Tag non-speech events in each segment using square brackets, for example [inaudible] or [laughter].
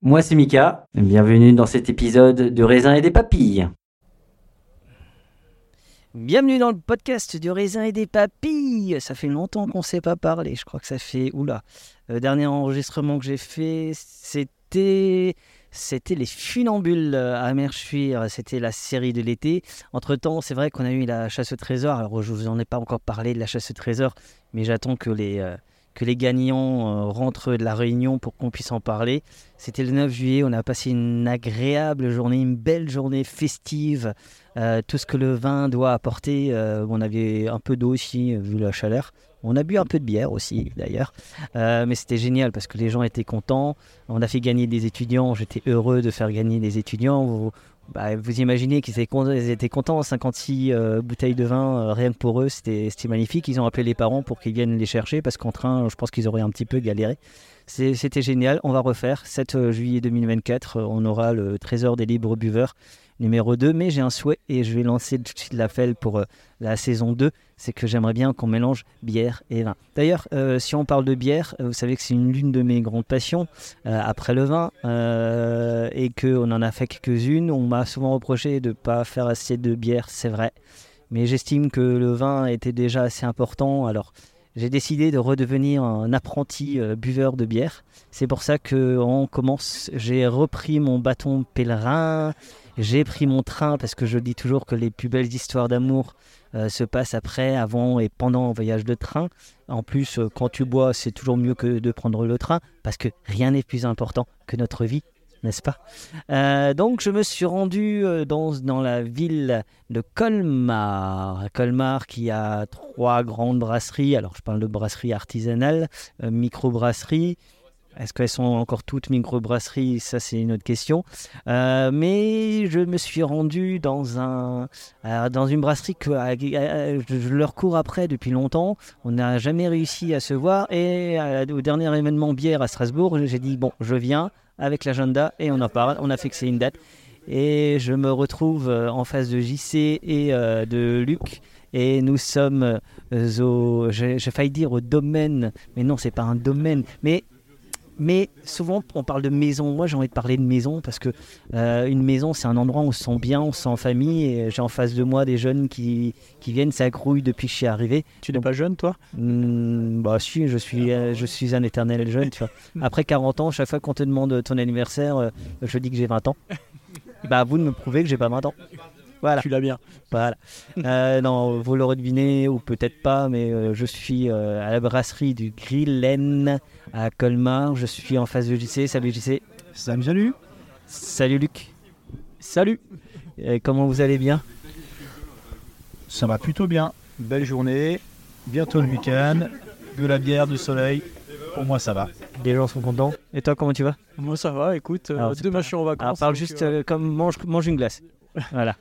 Moi c'est Mika, bienvenue dans cet épisode de raisin et des papilles. Bienvenue dans le podcast du raisin et des papilles. Ça fait longtemps qu'on ne s'est pas parlé. Je crois que ça fait oula. Le dernier enregistrement que j'ai fait, c'était c'était les funambules à Merchuir. C'était la série de l'été. Entre temps, c'est vrai qu'on a eu la chasse au trésor. Alors je vous en ai pas encore parlé de la chasse au trésor, mais j'attends que les euh, que les gagnants euh, rentrent de la réunion pour qu'on puisse en parler. C'était le 9 juillet, on a passé une agréable journée, une belle journée festive. Euh, tout ce que le vin doit apporter. euh, on avait un peu d'eau aussi, vu la chaleur. On a bu un peu de bière aussi, d'ailleurs. Mais c'était génial parce que les gens étaient contents. On a fait gagner des étudiants. J'étais heureux de faire gagner des étudiants. Bah, vous imaginez qu'ils étaient, contents. 56 euh, bouteilles de vin, euh, rien que pour eux. C'était magnifique. Ils ont appelé les parents pour qu'ils viennent les chercher parce qu'en train, je pense qu'ils auraient un petit peu galéré. C'était génial. On va refaire. 7 juillet 2024, euh, on aura le Trésor des libres buveurs numéro 2. Mais j'ai un souhait et je vais lancer tout de suite l'appel pour euh, la saison 2. C'est que j'aimerais bien qu'on mélange bière et vin. D'ailleurs, euh, si on parle de bière, euh, vous savez que c'est une l'une de mes grandes passions après le vin et qu'on en a fait quelques-unes. On m'a souvent reproché de ne pas faire assez de bière, c'est vrai. Mais j'estime que le vin était déjà assez important. Alors, j'ai décidé de redevenir un apprenti buveur de bière. C'est pour ça que on commence. J'ai repris mon bâton pèlerin. J'ai pris mon train parce que je dis toujours que les plus belles histoires d'amour euh, se passent après, avant et pendant un voyage de train. En plus, euh, quand tu bois, c'est toujours mieux que de prendre le train parce que rien n'est plus important que notre vie, n'est-ce pas? Euh, Donc, je me suis rendu dans, la ville de Colmar. Colmar qui a trois grandes brasseries. Alors, je parle de brasseries artisanales, euh, micro-brasseries. Est-ce qu'elles sont encore toutes micro-brasseries? Ça, c'est une autre question. Euh, mais je me suis rendu dans, un, euh, dans une brasserie que je leur cours après depuis longtemps. On n'a jamais réussi à se voir. Et euh, au dernier événement bière à Strasbourg, j'ai dit bon, je viens avec l'agenda et on en parle. On a fixé une date. Et je me retrouve en face de JC et de Luc. Et nous sommes au. J'ai failli dire au domaine, mais non, c'est pas un domaine. Mais mais souvent, on parle de maison. Moi, j'ai envie de parler de maison parce que euh, une maison, c'est un endroit où on se sent bien, on se sent en famille. Et j'ai en face de moi des jeunes qui, qui viennent, ça grouille depuis que je suis arrivé. Tu n'es pas jeune, toi? Hmm, bah si, je suis, euh, je suis un éternel jeune, tu vois. [laughs] Après 40 ans, chaque fois qu'on te demande ton anniversaire, euh, je dis que j'ai 20 ans. [laughs] Bah à vous de me prouver que j'ai pas 20 ans. Voilà. Tu l'as bien. Voilà. Euh, non, vous l'aurez deviné ou peut-être pas, mais euh, je suis euh, à la brasserie du Grillen à Colmar. Je suis en face de JC. Salut JC. Salut, salut. Salut Luc. Salut. Et comment vous allez bien? Ça va plutôt bien. Belle journée. Bientôt le week-end. De la bière, du soleil. Pour moi, ça va. Les gens sont contents. Et toi, comment tu vas? Moi, ça va. Écoute, euh, Alors, demain, je suis en vacances. Alors, parle juste euh, euh, comme mange, mange une glace. voilà.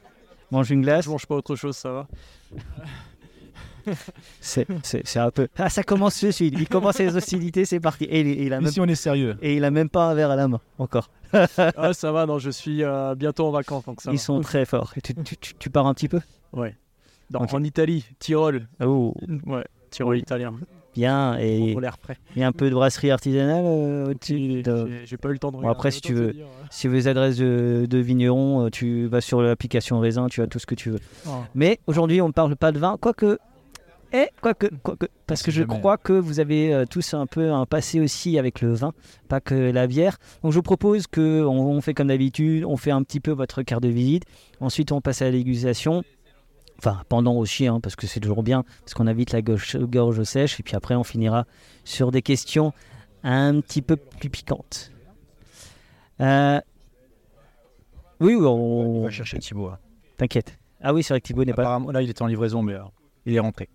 Mange une glace. Je mange pas autre chose, ça va. [laughs] C'est c'est- c'est un peu. Ah, ça commence de suite. Il commence les hostilités, c'est parti. Et il, il a même... Ici, on est sérieux. Et il a même pas un verre à la main encore. [laughs] ah, ça va. Non, je suis euh, bientôt en vacances, donc ça Ils va. sont très forts. Et tu, tu- tu- tu pars un petit peu? Ouais. Dans-. En Italie, Tyrol. Oh, Ouais, Tyrol italien. Bien. Et il y a un peu de brasserie artisanale euh, au-dessus de- J'ai- J'ai pas eu le temps de Bon, regarder. après, si tu veux-. Si vous avez des adresses de, de vignerons, euh, tu vas sur l'application raisin, tu as tout ce que tu veux. Ah. Mais aujourd'hui, on ne parle pas de vin, quoique. Et quoique, quoique, parce que je jamais. crois que vous avez euh, tous un peu un passé aussi avec le vin, pas que la bière. Donc je vous propose que on, on fait comme d'habitude, on fait un petit peu votre carte de visite. Ensuite, on passe à la dégustation. Enfin, pendant aussi, hein, parce que c'est toujours bien, parce qu'on a vite la gorge, gorge sèche. Et puis après, on finira sur des questions un petit peu plus piquantes. Euh, Oui, On on... va chercher Thibaut. hein. t'inquiète. Ah oui, c'est vrai que Thibaut n'est pas là. Apparemment, là, il était en livraison, mais euh, il est rentré.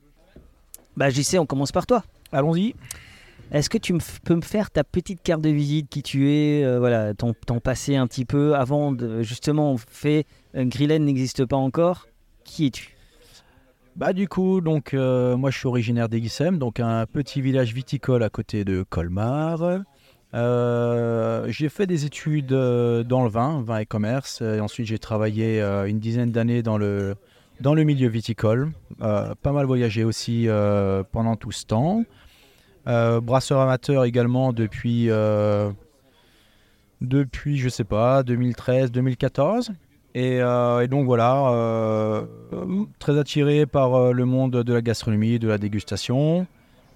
Bah, JC, on commence par toi. Allons-y. Est-ce que tu peux me faire ta petite carte de visite, qui tu es, euh, voilà, ton, ton passé un petit peu avant de justement on fait euh, Grillen n'existe pas encore? Qui es-tu? Bah du coup, donc euh, moi je suis originaire d'Eguissem, donc un petit village viticole à côté de Colmar. Euh, j'ai fait des études euh, dans le vin, vin et commerce, et ensuite j'ai travaillé une dizaine d'années dans le, dans le milieu viticole, pas mal voyagé aussi pendant tout ce temps. Brasseur amateur également depuis, depuis je sais pas, 2013-2014. Et, euh, et donc voilà, euh, très attiré par euh, le monde de la gastronomie, de la dégustation.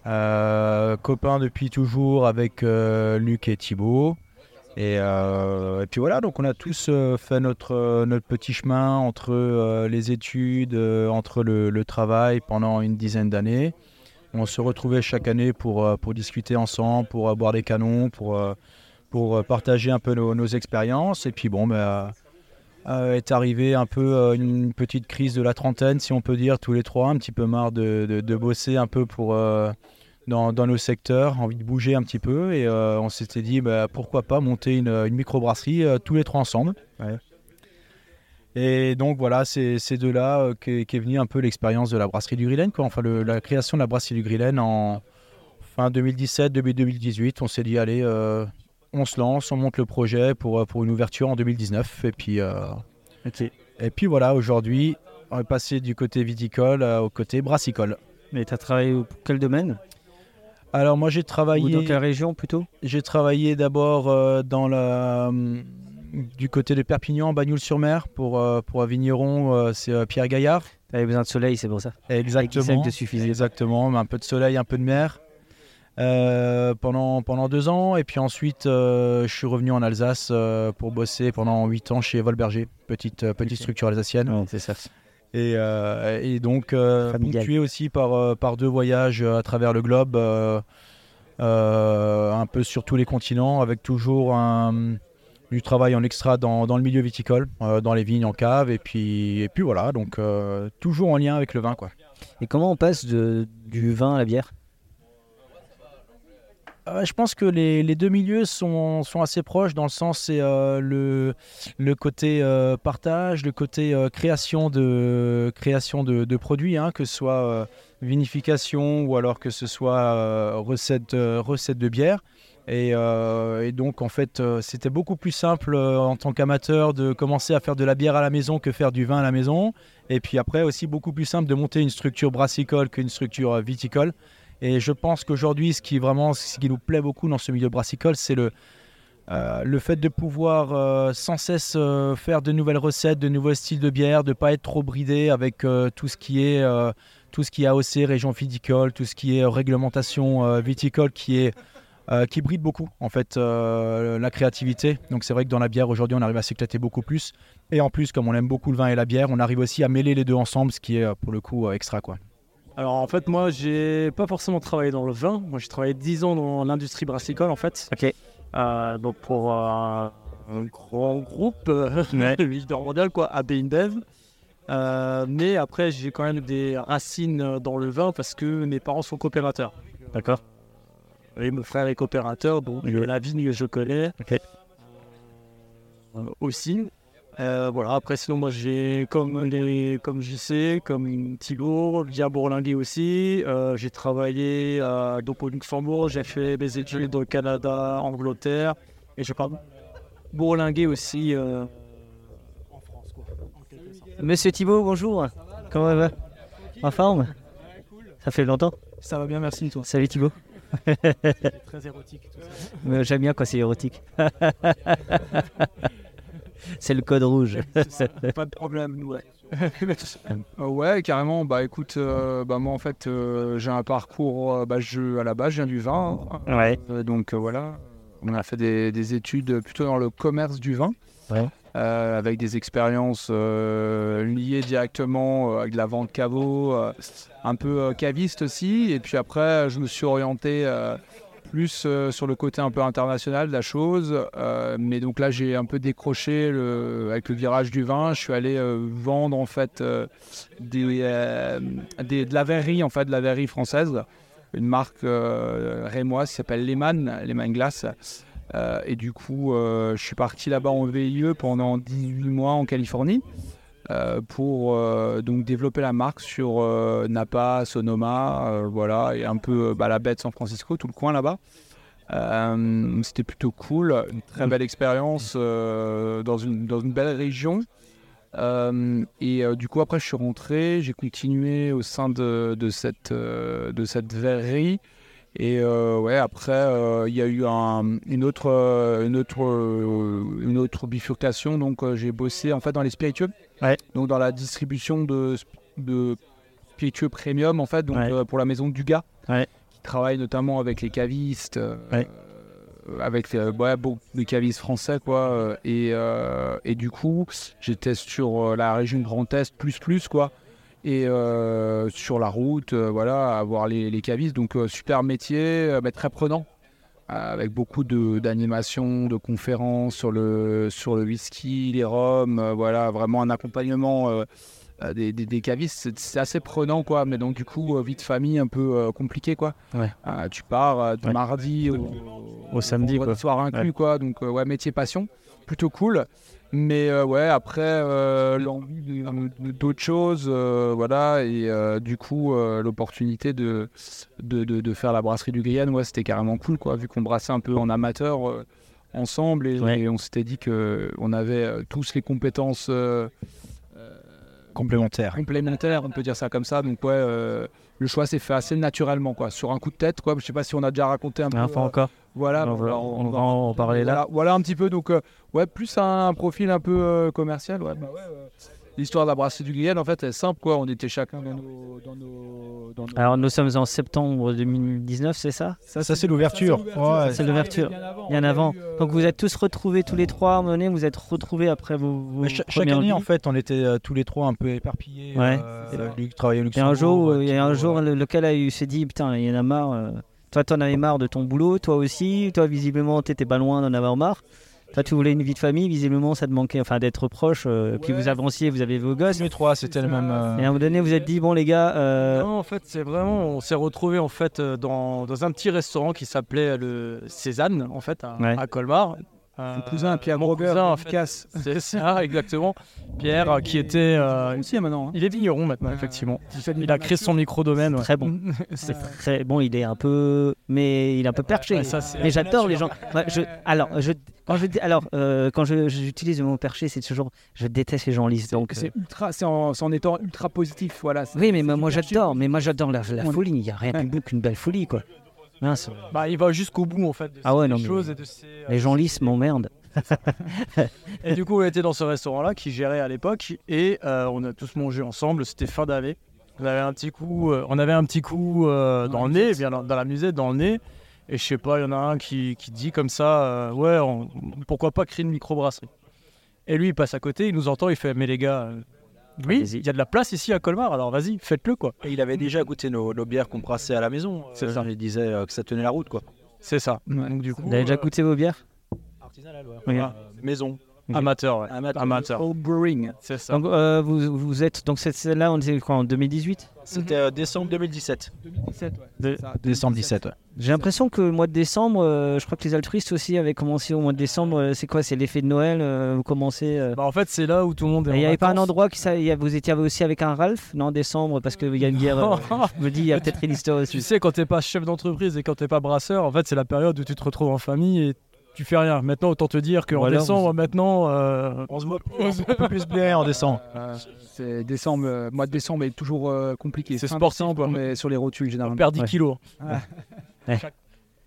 Copain depuis toujours avec Luc et Thibaut. Et, puis voilà, donc on a tous fait notre, notre petit chemin entre les études, entre le, travail pendant une dizaine d'années. On se retrouvait chaque année pour, pour discuter ensemble, pour boire des canons, pour, pour partager un peu nos, expériences. Et puis bon, euh, est arrivé un peu euh, une petite crise de la trentaine, si on peut dire, tous les trois, un petit peu marre de, de- de bosser un peu pour, euh, dans, dans nos secteurs, envie de bouger un petit peu. Et euh, on s'était dit, bah, pourquoi pas monter une, une microbrasserie euh, tous les trois ensemble. Et donc voilà, c'est de là euh, qu'est venue un peu l'expérience de la brasserie du Grillen, quoi. enfin le- la création de la brasserie du Grillen en fin 2017, début 2018. On s'est dit, allez, euh, on se lance, on monte le projet pour, euh, pour une ouverture en 2019. Et puis, euh, et puis voilà, aujourd'hui, on est passé du côté viticole euh, au côté brassicole. Mais tu as travaillé pour quel domaine? Alors moi j'ai Ou dans travaillé, quelle région plutôt? J'ai travaillé d'abord euh, dans la, du côté de Perpignan, Bagnoul-sur-Mer pour, pour un vigneron, c'est Pierre Gaillard. Tu avais besoin de soleil, c'est pour ça. Exactement. te suffisait. Exactement, mais un peu de soleil, un peu de mer. Euh, pendant, pendant deux ans et puis ensuite euh, je suis revenu en Alsace euh, pour bosser pendant huit ans chez Volberger, petite, petite structure alsacienne. c'est ça. Et, et donc, ponctué aussi par, par deux voyages à travers le globe, un peu sur tous les continents, avec toujours un- du travail en extra dans, dans le milieu viticole, dans les vignes, en cave, et puis, et puis voilà, donc toujours en lien avec le vin. Quoi. Et comment on passe de, du vin à la bière? Euh, je pense que les, deux milieux sont, assez proches dans le sens c'est euh, le, côté euh, partage, le côté création de création de, produits, hein, que ce soit vinification ou alors que ce soit recette recette de bière. Et, et donc en fait c'était beaucoup plus simple en tant qu'amateur de commencer à faire de la bière à la maison que faire du vin à la maison. Et puis après aussi beaucoup plus simple de monter une structure brassicole qu'une structure viticole. Et je pense qu'aujourd'hui, ce qui vraiment, ce qui nous plaît beaucoup dans ce milieu brassicole, c'est le, euh, le fait de pouvoir euh, sans cesse euh, faire de nouvelles recettes, de nouveaux styles de bière, de pas être trop bridé avec tout ce qui est tout ce qui est AOC, région viticole, tout ce qui est réglementation viticole qui est qui bride beaucoup en fait la créativité. Donc c'est vrai que dans la bière aujourd'hui on arrive à s'éclater beaucoup plus. Et en plus comme on aime beaucoup le vin et la bière, on arrive aussi à mêler les deux ensemble, ce qui est pour le coup extra quoi. Alors en fait, moi, j'ai pas forcément travaillé dans le vin. Moi, j'ai travaillé 10 ans dans l'industrie brassicole en fait. Ok. Euh, donc pour euh, un grand groupe euh, [laughs] leader mondial quoi, AB InBev. Euh, mais après, j'ai quand même des racines dans le vin parce que mes parents sont coopérateurs. D'accord. Et mon frère est coopérateur, donc la vigne je connais Ok. aussi. Euh, voilà, après sinon moi j'ai comme les comme JC, comme Thibaut, bien bourlinguer aussi. Euh, j'ai travaillé donc au Luxembourg, j'ai fait mes études au Canada, Angleterre et je parle bourlinguer aussi euh, en France. Quoi, en. Monsieur Thibault, bonjour. Comment va? En forme? Ça fait longtemps? Ça va bien, merci toi. Salut Thibault. Très érotique tout ça. [laughs] Mais J'aime bien quand c'est érotique. [laughs] c'est le code rouge. Pas de problème, ouais. [laughs] Euh, ouais, carrément. Bah écoute, euh, bah, moi en fait, euh, j'ai un parcours. euh, bah, je, à la base, je viens du vin. hein. Ouais. Donc voilà, on a fait des, des études plutôt dans le commerce du vin. Ouais. Avec des expériences liées directement avec de la vente caveau, un peu caviste aussi. Et puis après, je me suis orienté plus euh, sur le côté un peu international de la chose. Euh, mais donc là, j'ai un peu décroché avec le virage du vin. Je suis allé euh, vendre en fait de la verrerie, en fait, de la verrerie française. Une marque rémoise qui s'appelle Lehmann, Lehmann Glass. Et du coup, je suis parti là-bas en VIE pendant 18 mois en Californie euh, pour euh, donc développer la marque sur euh, Napa, Sonoma, voilà, et un peu bah, la baie de San Francisco, tout le coin là-bas. C'était plutôt cool, une très belle expérience dans, une, dans une belle région. Et du coup, après, je suis rentré, j'ai continué au sein de, de cette, de cette verrerie. Et ouais, après, il y a eu un- une, autre, une, autre, une autre bifurcation. Donc, j'ai bossé en fait dans les spiritueux. Ouais. Donc, dans la distribution de, de spiritueux premium, en fait, donc Ouais. euh, pour la maison du gars, Ouais. qui travaille notamment avec les cavistes. euh, euh, avec de cavistes français quoi et, et du coup j'étais sur la région Grand Est plus plus quoi et sur la route voilà à voir les, les cavistes donc super métier mais très prenant avec beaucoup de d'animations de conférences sur le sur le whisky les rhums euh, voilà vraiment un accompagnement euh, euh, des, des, des cavistes c'est- assez prenant quoi mais donc du coup vie de famille un peu euh, compliqué quoi Ouais. Tu pars de Ouais. mardi au, Au samedi, quoi. soir inclus Ouais. quoi donc ouais métier passion plutôt cool mais euh, ouais après euh, l'envie d'autres choses euh, voilà et euh, du coup l'opportunité de de, de de faire la brasserie du Guyane ouais c'était carrément cool quoi vu qu'on brassait un peu en amateur ensemble et, Ouais. et on s'était dit que on avait tous les compétences euh, Complémentaire. complémentaires, on peut dire ça comme ça. Donc ouais, le choix s'est fait assez naturellement, quoi, sur un coup de tête, quoi. Je sais pas si on a déjà raconté un peu. Enfin euh, encore. voilà, On va- bah, on va en parler là. Voilà, voilà un petit peu. Donc euh, ouais, plus un profil un peu euh, commercial. Ouais, bah ouais, L'histoire de la brasserie du Guyane, en fait, elle est simple, quoi. On était chacun dans nos, dans nos, dans nos- Alors nous sommes en septembre 2019, c'est ça? Ça, c'est l'ouverture. C'est l'ouverture. Bien avant. Donc vous êtes tous retrouvés tous les trois à un moment donné, vous êtes retrouvés après vos, vos cha- chaque année, en fait, on était euh, tous les trois un peu éparpillés. Ouais. Euh, Luc travaillait au Il y a un jour, euh, il y a un jour euh, le- lequel a eu s'est dit putain, il y en a marre. euh. Toi, t'en avais marre de ton boulot, toi aussi. Toi, visiblement, t'étais pas loin d'en avoir marre. Toi, tu voulais une vie de famille. Visiblement, ça te manquait, enfin, d'être proche. euh, Puis vous avanciez, vous avez vos gosses. les trois, c'était le même. euh, Et à un moment donné, vous êtes dit bon les gars, euh, Non, en fait, c'est vraiment, on s'est retrouvé en fait dans, dans un petit restaurant qui s'appelait le Cézanne, en fait, à, Ouais. à Colmar. Euh, Mon cousin, Pierre cousin, en efficace. fait, c'est ça, [laughs] exactement. Pierre, euh, qui était, euh, Aussi maintenant. hein. il est vigneron maintenant, effectivement. Il a créé son micro-domaine. ouais. très bon. [laughs] C'est très bon. Il est un peu, mais il est un peu perché. Ouais, ça, c'est- mais j'adore les gens. Ouais, je, alors, je, quand je, alors, euh, quand je- j'utilise le mot perché, c'est toujours, je déteste les gens lisses. Donc, euh, C'est ultra, c'est en, c'est en étant ultra positif, voilà. c'est- oui, mais moi, c'est moi, hyper j'adore. Mais moi, j'adore la, la folie. Il n'y a rien de plus beau qu'une belle folie, quoi. Mince. Bah, il va jusqu'au bout en fait de Ah ouais, non, mais choses et de ces, euh, Les gens lisses m'emmerdent. Et du coup, on était dans ce restaurant-là qui gérait à l'époque et euh, on a tous mangé ensemble. C'était fin d'année. On avait un petit coup, euh, on avait un petit coup euh, dans le nez, bien dans, dans la musette, dans le nez. Et je sais pas, il y en a un qui, qui dit comme ça, ouais, on- pourquoi pas créer une microbrasserie. Et lui, il passe à côté, il nous entend, il fait, mais les gars, oui, il y a de la place ici à Colmar, alors vas-y, faites-le quoi. Et il avait déjà goûté nos, nos bières qu'on brassait à la maison. C'est ça. Il disait euh, que ça tenait la route, quoi. C'est ça. Donc du coup, Vous avez déjà euh, goûté vos bières? Artisanal, ouais. Oui. Ah. maison. Amateur, ouais. Amateur. Amateur. Home brewing. C'est ça. Donc, euh, vous, vous êtes donc cette celle-là, on était quoi en 2018 C'était euh, décembre 2017. 2017, ouais. De- Ça, Décembre 17, ouais. J'ai l'impression que le mois de décembre, euh, je crois que les altruistes aussi avaient commencé au mois de décembre. euh, C'est quoi C'est l'effet de Noël euh, Vous commencez. euh, Bah, en fait, c'est là où tout le monde est Il n'y avait pas un endroit qui ça, il y a- vous étiez aussi avec un Ralph non en décembre parce qu'il y a une guerre. euh, [laughs] je me dis il y a peut-être une histoire Tu aussi. sais, quand t'es pas chef d'entreprise et quand t'es pas brasseur, en fait, c'est la période où tu te retrouves en famille et tu fais rien. Maintenant, autant te dire qu'en alors, décembre, maintenant, euh, On se un peu plus bien en décembre. Euh, c'est décembre, euh, mois de décembre est toujours euh, compliqué. C'est sportif, mais sur les rotules on généralement. perd 10 Ouais. kilos. Ouais. Chaque-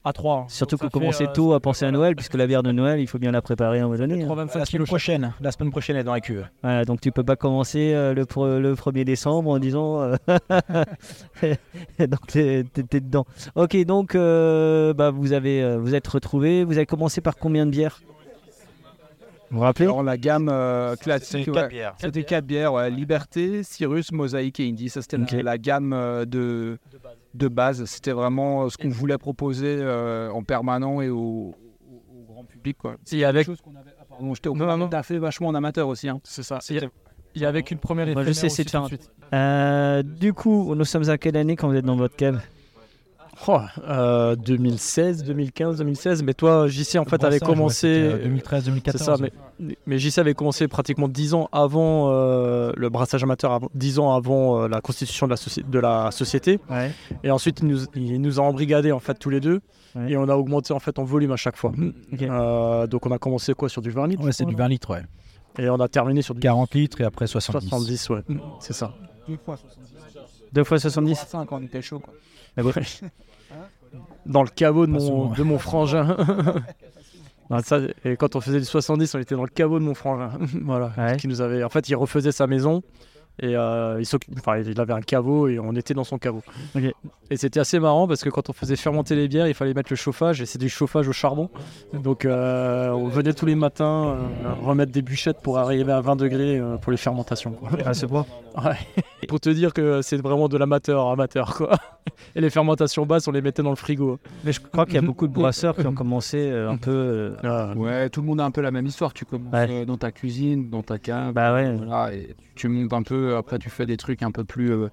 À 3. Surtout que Donc, vous ça commencez fait, euh, tôt à penser à Noël puisque la bière de Noël il faut bien la préparer à un moment donné. hein. 3,25 La semaine prochaine, la semaine prochaine elle est dans la cuve. Voilà, donc tu peux pas commencer euh, le, le 1er décembre en disant euh, [laughs] donc t'es t'es dedans. Ok donc euh, bah, vous avez vous êtes retrouvés. Vous avez commencé par combien de bières? Vous vous rappelez? Alors la gamme euh, classique, ouais. quatre bières. c'était quatre bières, ouais. Liberté, Cyrus, Mosaïque et Indie. Ça c'était la- gamme euh, de, de base. C'était vraiment euh, ce qu'on voulait proposer euh, en permanent et au, au- au grand public. Quoi. Et avec, Chose qu'on avait- ah, pardon, j'étais au Non, non, non. T'as fait vachement en amateur aussi. Hein. c'est ça. Et et avec une première Moi, je sais, c'est de faire un-. Euh, Du coup nous sommes à quelle année quand vous êtes dans votre cave? Oh, euh, 2016, 2015, 2016. Mais toi, JC, en fait, avait commencé. 2013, C'est 2014. ça, mais, mais JC avait commencé pratiquement 10 ans avant euh, le brassage amateur, avant- 10 ans avant euh, la constitution de la, soci- de la société. Ouais. Et ensuite, il nous, il nous a embrigadés en fait tous les deux. Ouais. Et on a augmenté en fait en volume à chaque fois. Euh, donc on a commencé quoi sur du 20 litres Ouais, c'est du 20 litres, ouais. Et on a terminé sur du 40 litres et après 70. 70, ouais. C'est ça. Deux fois 70. Deux fois 70 5 quand on était chaud. Quoi. [laughs] Bon Dans le caveau de mon, de mon frangin. [laughs] Non, ça, et quand on faisait du 70, on était dans le caveau de mon frangin. [laughs] voilà. Ouais. Qui nous avait, en fait, il refaisait sa maison. Et euh, il, enfin, il avait un caveau et on était dans son caveau. Et c'était assez marrant parce que quand on faisait fermenter les bières, il fallait mettre le chauffage et c'est du chauffage au charbon. Donc euh, on venait tous les matins euh, remettre des bûchettes pour arriver à 20 degrés euh, pour les fermentations. quoi. Ah c'est bon. [laughs] Ouais. Pour te dire que c'est vraiment de l'amateur amateur quoi. [laughs] Et les fermentations basses, on les mettait dans le frigo. Mais je crois qu'il y a beaucoup de brasseurs qui ont commencé euh, un peu. euh, Ah, Ouais, tout le monde a un peu la même histoire. Tu commences Ouais. euh, dans ta cuisine, dans ta cave. Bah ouais. Voilà, et tu montes un peu, après tu fais des trucs un peu plus, euh,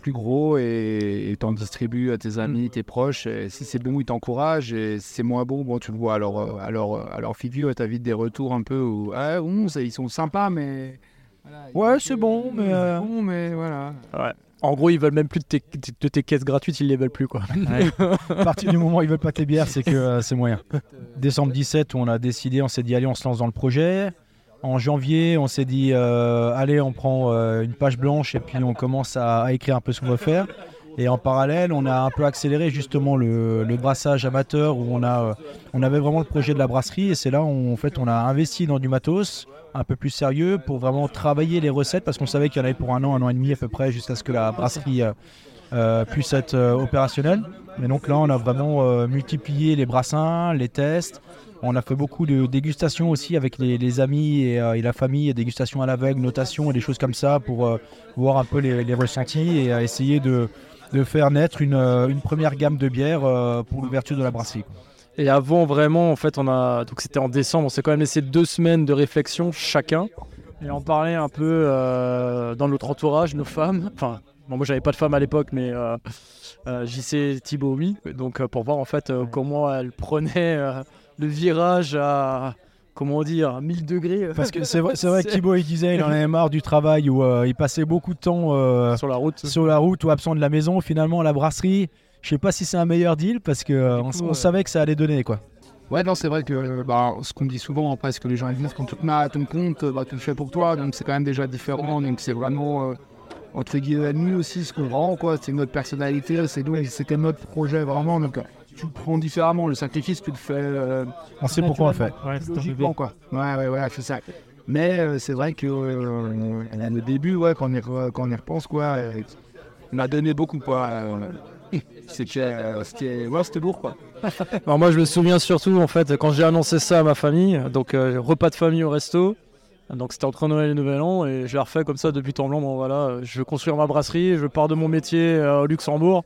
plus gros et tu en distribues à tes amis, tes proches. Et si c'est bon, ils t'encouragent et si c'est moins bon, bon, tu le vois. Alors, euh, alors, euh, alors Fivio, tu as vite des retours un peu où ah, bon, ça, ils sont sympas, mais. Voilà, Ouais, c'est bon, mais, euh, bon, mais voilà. En gros, ils veulent même plus de tes, de tes caisses gratuites, ils les veulent plus quoi. [laughs] À partir du moment où ils veulent pas tes bières, c'est que euh, c'est moyen. Décembre 17, on a décidé, on s'est dit allez, on se lance dans le projet. En janvier, on s'est dit euh, allez, on prend euh, une page blanche et puis on commence à, à écrire un peu ce qu'on veut faire. Et en parallèle, on a un peu accéléré justement le, le brassage amateur où on, a, euh, on avait vraiment le projet de la brasserie et c'est là où en fait, on a investi dans du matos un peu plus sérieux pour vraiment travailler les recettes parce qu'on savait qu'il y en avait pour un an, un an et demi à peu près jusqu'à ce que la brasserie euh, euh, puisse être euh, opérationnelle. Mais donc là, on a vraiment multiplié les brassins, les tests. On a fait beaucoup de dégustations aussi avec les, amis et, la famille, dégustations à l'aveugle, notations et des choses comme ça pour voir un peu les, ressentis et essayer de, faire naître une, une première gamme de bières pour l'ouverture de la brasserie. Et avant vraiment, en fait, on a donc c'était en décembre, on s'est quand même laissé deux semaines de réflexion chacun et en parler un peu euh, dans notre entourage, nos femmes. Enfin, bon, moi j'avais pas de femme à l'époque, mais euh, euh, JC, Thibaut, oui. Donc euh, pour voir en fait euh, comment elle prenait le virage à comment dire 1000 degrés Parce que c'est vrai, c'est vrai que [laughs] Thibaut il disait il en avait marre du travail où euh, il passait beaucoup de temps euh, sur la route. sur la route ou absent de la maison. Finalement, la brasserie, je sais pas si c'est un meilleur deal parce que euh, on, coup, on euh, savait que ça allait donner quoi. Ouais, non, c'est vrai que euh, bah, ce qu'on dit souvent, après, ce que les gens ils disent, quand tu te mets à ton compte, bah, tu le fais pour toi, donc c'est quand même déjà différent. Donc c'est vraiment, euh, entre guillemets, nous aussi, ce qu'on rend, quoi. C'est notre personnalité, c'est nous, c'était notre projet vraiment. Donc tu le prends différemment. Le sacrifice, tu le fais. euh, On sait pourquoi on le fait. Ouais, c'est un logiquement, quoi. Ouais, ouais, ouais, c'est ça. Mais euh, c'est vrai que euh, le début, ouais, quand on y, quand on y repense, quoi, euh, on a donné beaucoup, quoi. C'était euh, c'était ouais, c'était lourd quoi. Alors moi je me souviens surtout en fait quand j'ai annoncé ça à ma famille, donc euh, repas de famille au resto. Donc c'était entre Noël et Nouvel An et je l'ai refait comme ça depuis temps blanc. Bon voilà, je veux construire ma brasserie, je pars de mon métier euh, au Luxembourg.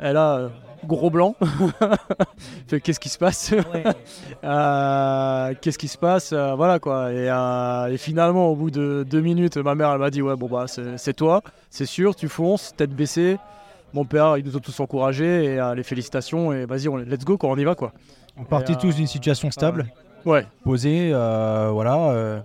Et là, euh, gros blanc. [laughs] Fait, Qu'est-ce qui se passe? [laughs] Euh, Qu'est-ce qui se passe? Euh, Voilà quoi. Et, euh, et finalement, au bout de deux minutes, ma mère elle m'a dit ouais bon bah c'est c'est toi, c'est sûr, tu fonces, tête baissée. Mon père, ils nous ont tous encouragés et euh, les félicitations et vas-y, on- let's go quoi, on y va quoi. On Et, euh, tous d'une situation stable, Ouais. posée, euh, voilà, euh,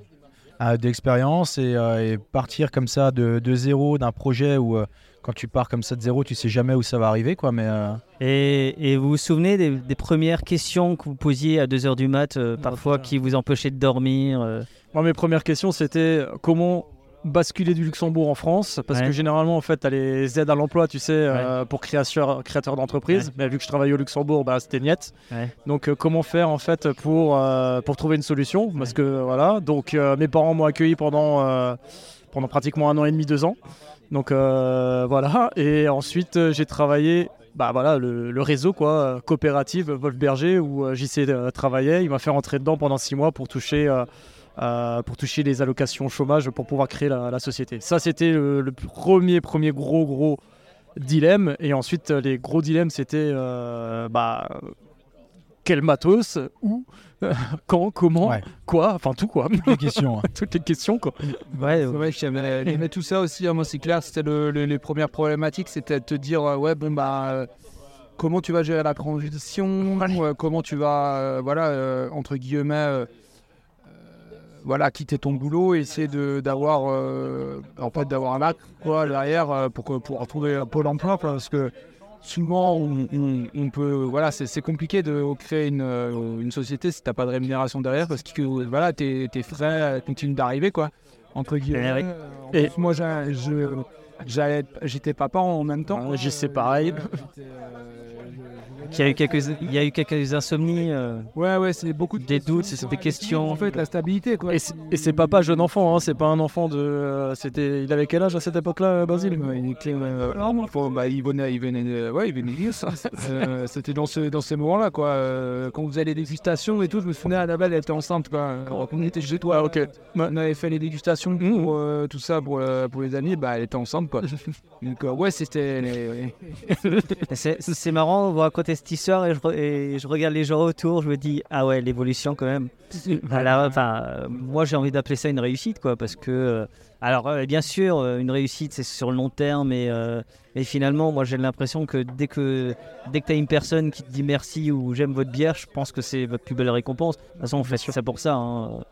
d'expérience et, euh, et partir comme ça de, de zéro d'un projet où euh, quand tu pars comme ça de zéro, tu sais jamais où ça va arriver quoi. Mais euh, Et, et vous vous souvenez des, des premières questions que vous posiez à 2h du mat, euh, parfois qui vous empêchaient de dormir euh, Moi, mes premières questions, c'était comment basculer du Luxembourg en France Parce Ouais. que généralement, en fait, tu as les aides à l'emploi, tu sais, euh, pour créateur, créateur d'entreprise. Mais vu que je travaillais au Luxembourg, bah, c'était niet. Ouais. Donc, euh, comment faire, en fait, pour, euh, pour trouver une solution? Parce que, voilà. Donc, mes parents m'ont accueilli pendant, pendant pratiquement un an et demi, deux ans. Donc, voilà. Et ensuite, j'ai travaillé. Bah voilà, le, le réseau quoi, coopérative Wolf Berger où JC travaillait. Il m'a fait rentrer dedans pendant six mois pour toucher euh, euh, pour toucher les allocations chômage pour pouvoir créer la, la société. Ça, c'était le, le premier, premier gros, gros dilemme. Et ensuite, euh, les gros dilemmes, c'était euh, bah, quel matos, où, [laughs] quand, comment, Ouais. quoi, enfin tout quoi. les questions. hein. [laughs] Toutes les questions quoi. Ouais, il y avait tout ça aussi, hein, moi c'est clair, c'était le- le- les premières problématiques, c'était de te dire, euh, ouais, bon, bah, euh, comment tu vas gérer la transition, euh, comment tu vas, euh, voilà, euh, entre guillemets, euh, euh, voilà, quitter ton boulot, et essayer d'avoir, euh, en fait, d'avoir un acte, quoi, derrière, euh, pour, que- pour retrouver un pôle emploi, parce que souvent, on, on- on peut, voilà, c'est, compliqué de créer une, euh, une société si t'as pas de rémunération derrière, parce que, voilà, tes, tes frais continuent d'arriver, quoi entre guillemets. Euh, en Et- moi, j'ai- je- j'étais papa en même temps. Ouais, c'est pareil. Euh, j'étais, il y a eu quelques, il y a eu quelques insomnies, euh, Ouais, ouais, c'est beaucoup de des doutes, questions, des questions. En fait, la stabilité, quoi. Et c'est- c'est pas jeune enfant, hein, c'est pas un enfant de. euh, c'était, il avait quel âge à cette époque-là, Basile? Ouais, il était, euh, bah, il venait, il venait, de- ouais, il venait de dire ça. [laughs] Euh, C'était dans, ce, dans ces moments-là, quoi. Euh, quand vous faisait les dégustations et tout, je me souvenais, Annabelle, elle était enceinte, quoi. Quand on était chez toi, ok. On avait fait les dégustations pour euh, tout ça, pour, euh, pour les amis, bah, elle était enceinte, quoi. [laughs] Donc, euh, ouais, c'était. les- [laughs] C'est marrant, vous racontez cette histoire et je, re- et je regarde les gens autour, je me dis, ah ouais, l'évolution quand même. [laughs] Enfin, euh, moi j'ai envie d'appeler ça une réussite, quoi, parce que, euh, alors bien sûr, une réussite c'est sur le long terme, mais, euh, mais finalement, moi j'ai l'impression que dès que, dès que tu as une personne qui te dit merci ou j'aime votre bière, je pense que c'est votre plus belle récompense. De toute façon, on fait ça pour ça. hein.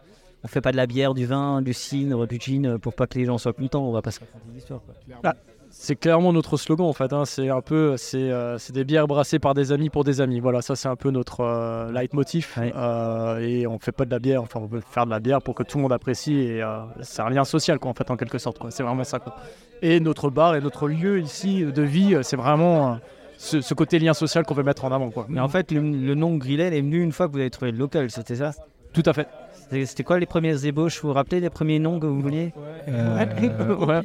On fait pas de la bière, du vin, du cidre, du gin pour pas que les gens soient contents. On va pas se raconter des histoires. quoi. C'est clairement notre slogan en fait. hein. C'est un peu, c'est, euh, c'est des bières brassées par des amis pour des amis. Voilà, ça c'est un peu notre euh, leitmotiv. Ouais. Euh, et on fait pas de la bière, enfin on veut faire de la bière pour que tout le monde apprécie. Et euh, c'est un lien social quoi en fait en quelque sorte. Quoi. C'est vraiment ça. Quoi. Et notre bar et notre lieu ici de vie, euh, c'est vraiment euh, ce, ce côté lien social qu'on veut mettre en avant quoi. Mais en fait, le, le nom Grillet est venu une fois que vous avez trouvé le local, c'était ça? Tout à fait. C'était quoi les premières ébauches? Vous vous rappelez les premiers noms que vous vouliez? Euh, Ouais.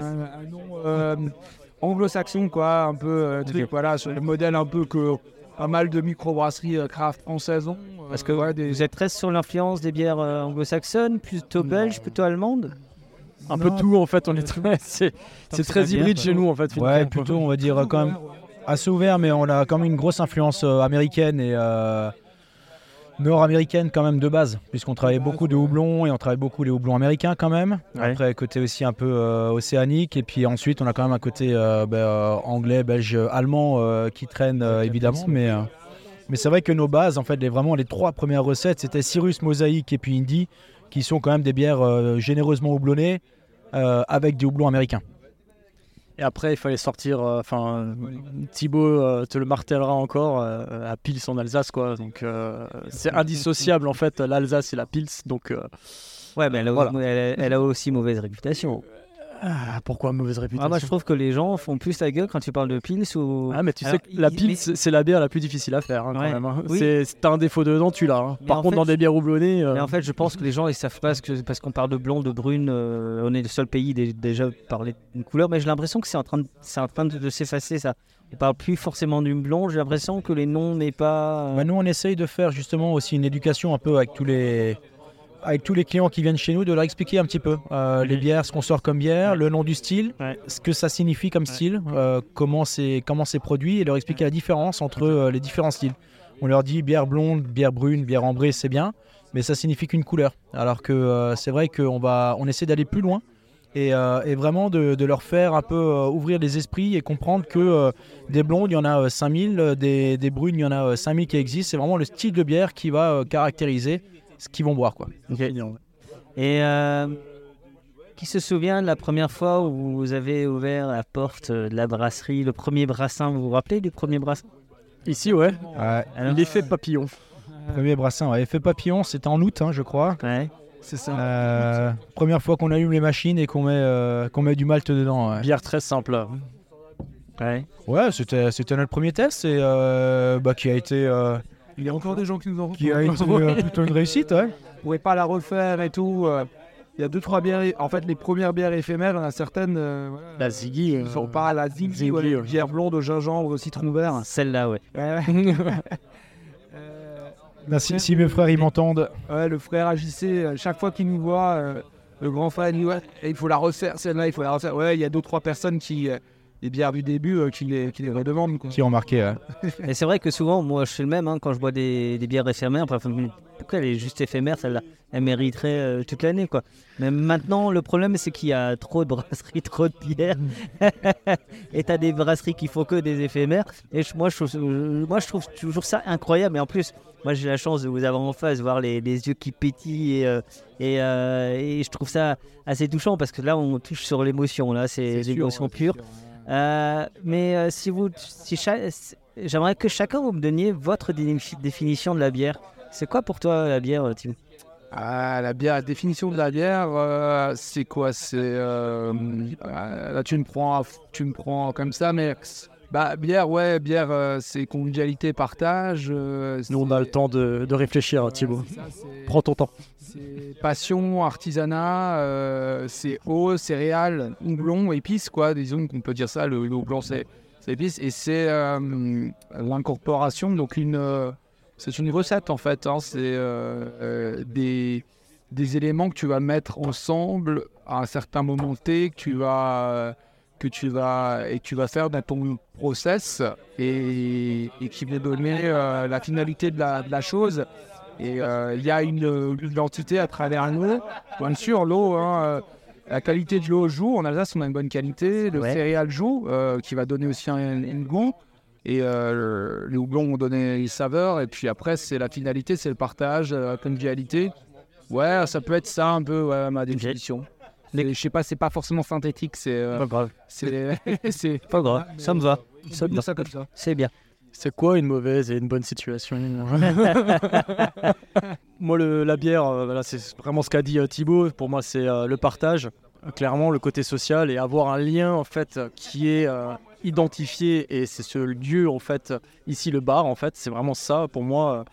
un, nom anglo-saxon, quoi, un peu, euh, truc, voilà, sur le modèle un peu que pas mal de microbrasseries euh, craft françaises ont. euh, Parce que ouais, des, vous êtes très sur l'influence des bières euh, anglo-saxonnes, plutôt belges, plutôt allemandes? Un peu tout en fait. On est très, [laughs] c'est, c'est très hybride chez nous en fait. Ouais, plutôt, on va dire quand même assez ouvert, mais on a quand même une grosse influence euh, américaine et euh, nord-américaine quand même de base, puisqu'on travaille beaucoup de houblons et on travaille beaucoup les houblons américains quand même. Ouais. Après, côté aussi un peu euh, océanique, et puis ensuite, on a quand même un côté euh, ben, euh, anglais, belge, allemand euh, qui traîne évidemment, mais. mais c'est vrai que nos bases, en fait, les, vraiment les trois premières recettes, c'était Cyrus, Mosaïque et puis Indie, qui sont quand même des bières généreusement houblonnées avec des houblons américains. Et après, il fallait sortir. euh, Enfin, Thibaut euh, te le martèlera encore euh, à Pils en Alsace, quoi. Donc, euh, c'est indissociable en fait, l'Alsace et la Pils. Donc, Ouais, mais elle a, Voilà. elle a- elle a aussi mauvaise réputation. Ah, pourquoi mauvaise réputation Ah, moi, je trouve que les gens font plus la gueule quand tu parles de pils ou. Ah, mais tu Alors, sais que la mais- c'est la bière la plus difficile à faire hein, quand Ouais. même. hein. Oui. C'est un défaut dedans, tu l'as. hein. Par contre, fait, dans des bières houblonnées, euh, Mais en fait, je pense que les gens ils savent pas ce que parce qu'on parle de blonde, de brune, euh, on est le seul pays dé- déjà parler d'une couleur, mais j'ai l'impression que c'est en train de, c'est en train de, de s'effacer ça. On parle plus forcément d'une blonde. J'ai l'impression que les noms n'est pas. euh, Bah, nous, on essaye de faire justement aussi une éducation un peu avec tous les, avec tous les clients qui viennent chez nous, de leur expliquer un petit peu euh, les bières, ce qu'on sort comme bière, le nom du style, Ouais. ce que ça signifie comme style, euh, comment c'est comment c'est produit, et leur expliquer la différence entre euh, les différents styles. On leur dit bière blonde, bière brune, bière ambrée, c'est bien, mais ça signifie qu'une couleur. Alors que c'est vrai qu'on va, on essaie d'aller plus loin. Et, euh, et vraiment de, de leur faire un peu euh, ouvrir les esprits et comprendre que euh, des blondes, il y en a euh, 5000, euh, des, des brunes, il y en a euh, 5000 qui existent. C'est vraiment le style de bière qui va caractériser ce qu'ils vont boire. Quoi. Et euh, qui se souvient de la première fois où vous avez ouvert la porte euh, de la brasserie, le premier brassin Vous vous rappelez du premier brassin? Ici, ouais, Alors, l'effet papillon. Premier brassin, ouais. effet papillon, c'était en août, hein, je crois. ouais. C'est ça. Euh, première fois qu'on allume les machines et qu'on met, euh, qu'on met du malt dedans. Ouais, Bière très simple. Ouais. Ouais, c'était, c'était notre premier test et euh, bah, qui a été, euh, Il y a encore des gens qui nous ont qui a été euh, [laughs] plutôt une réussite. Ouais. Vous pouvez pas la refaire et tout. euh. Il y a deux, trois bières. En fait, les premières bières éphémères, il y en a certaines. euh, La Ziggy. qui sont pas la Ziggy, Ziggy, ouais, ouais. bière blonde au gingembre, au citron vert. Celle-là, ouais. [laughs] Euh, Là, si, si mes frères ils m'entendent, ouais, le frère euh, chaque fois qu'il nous voit, euh, le grand frère il dit ouais, il faut la refaire, celle-là, il faut la refaire. Ouais, il y a deux, trois personnes qui, euh, les bières du début, euh, qui, les, qui les redemandent. Quoi. qui ont marqué. ouais. [laughs] Et c'est vrai que souvent, moi, je fais le même hein, quand je bois des, des bières éphémères. Enfin, pourquoi elle est juste éphémère, celle-là? Elle mériterait euh, toute l'année, quoi. Mais maintenant, le problème, c'est qu'il y a trop de brasseries, trop de bières. [laughs] et t'as des brasseries qui font que des éphémères. Et je- moi, je trouve, euh, moi, je trouve toujours ça incroyable. Et en plus, moi, j'ai la chance de vous avoir en face, voir les, les yeux qui pétillent. Et, euh, et, euh, et je trouve ça assez touchant parce que là, on touche sur l'émotion. Là, c'est l'émotion pure. c'est sûr, ouais. Euh, mais euh, si vous, si j'aimerais que chacun vous me donniez votre dé- définition de la bière. C'est quoi pour toi la bière, euh, Tim? Ah, la bière, la définition de la bière, c'est quoi? C'est là tu me prends, tu me prends comme ça, mais bah bière, ouais, bière, euh, c'est convivialité, partage. euh, Nous, on a le temps de, de réfléchir, Thibaut. ça, Prends ton temps. C'est passion, artisanat, euh, c'est eau, céréales, houblon, épices, quoi. Disons qu'on peut dire ça, le, le houblon, c'est épices. Et c'est l'incorporation, donc une, c'est une recette, en fait. hein. c'est des, des éléments que tu vas mettre ensemble à un certain moment T, que tu vas, que tu vas, et que tu vas faire dans ton process et, et qui va donner euh, la finalité de la, de la chose. Et euh, il y a une, une identité à travers l'eau. Bien sûr, l'eau, hein, euh, la qualité de l'eau joue. En Alsace, on a une bonne qualité. Le Ouais. céréal joue, euh, qui va donner aussi un, un goût. Et les houblons vont donner les saveurs. Et puis après, c'est la finalité, c'est le partage, la convivialité. Ouais, ça peut être ça un peu, ouais, ma définition. Mais je sais pas, c'est pas forcément synthétique, c'est. euh, Pas grave. c'est. [laughs] Pas grave. Ça me va. Ça me va. ça comme ça. C'est bien. C'est quoi une mauvaise et une bonne situation? [laughs] Moi, le- la bière, euh, voilà, c'est vraiment ce qu'a dit euh, Thibaut. Pour moi, c'est euh, le partage, clairement, le côté social et avoir un lien en fait qui est euh, identifié. Et c'est ce lieu en fait, ici le bar en fait, c'est vraiment ça pour moi,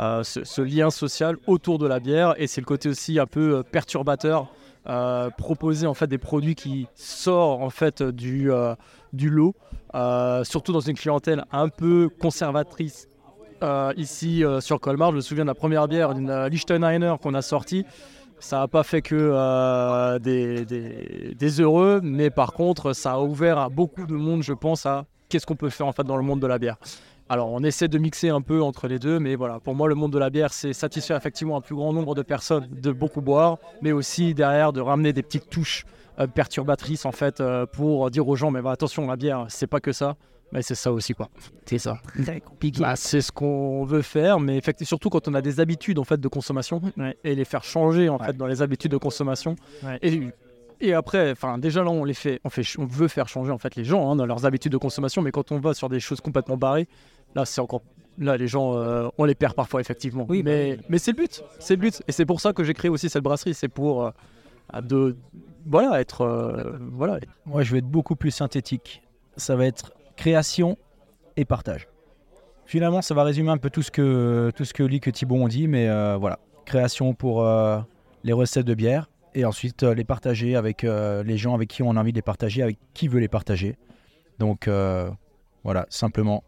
euh, ce, ce lien social autour de la bière. Et c'est le côté aussi un peu euh, perturbateur. Euh, proposer en fait des produits qui sortent en fait du, euh, du lot, euh, surtout dans une clientèle un peu conservatrice ici sur Colmar. Je me souviens de la première bière, d'une Liechtensteiner qu'on a sortie. Ça n'a pas fait que des, des- des heureux, mais par contre, ça a ouvert à beaucoup de monde, je pense, à qu'est-ce qu'on peut faire en fait dans le monde de la bière. Alors, on essaie de mixer un peu entre les deux, mais voilà, pour moi, le monde de la bière, c'est satisfaire effectivement un plus grand nombre de personnes de beaucoup boire, mais aussi derrière de ramener des petites touches euh, perturbatrices en fait euh, pour dire aux gens, mais bah, attention, la bière, c'est pas que ça, mais c'est ça aussi quoi. C'est ça. Très compliqué. Bah, c'est ce qu'on veut faire, mais effectivement, surtout quand on a des habitudes en fait de consommation Ouais. et les faire changer en Ouais. fait dans les habitudes de consommation. Ouais. Et, et après, enfin déjà là on les fait, on fait, on veut faire changer en fait les gens hein, dans leurs habitudes de consommation, mais quand on va sur des choses complètement barrées, là c'est encore, là les gens, euh, on les perd parfois effectivement. Oui, bah mais mais c'est le but, c'est le but, et c'est pour ça que j'ai créé aussi cette brasserie, c'est pour euh, de, voilà, être, euh, voilà. Moi, je vais être beaucoup plus synthétique. Ça va être création et partage. Finalement, ça va résumer un peu tout ce que, tout ce que Lee et Thibault ont dit, mais voilà. Création pour les recettes de bière et ensuite euh, les partager avec euh, les gens avec qui on a envie de les partager, avec qui veut les partager. Donc euh, voilà, simplement.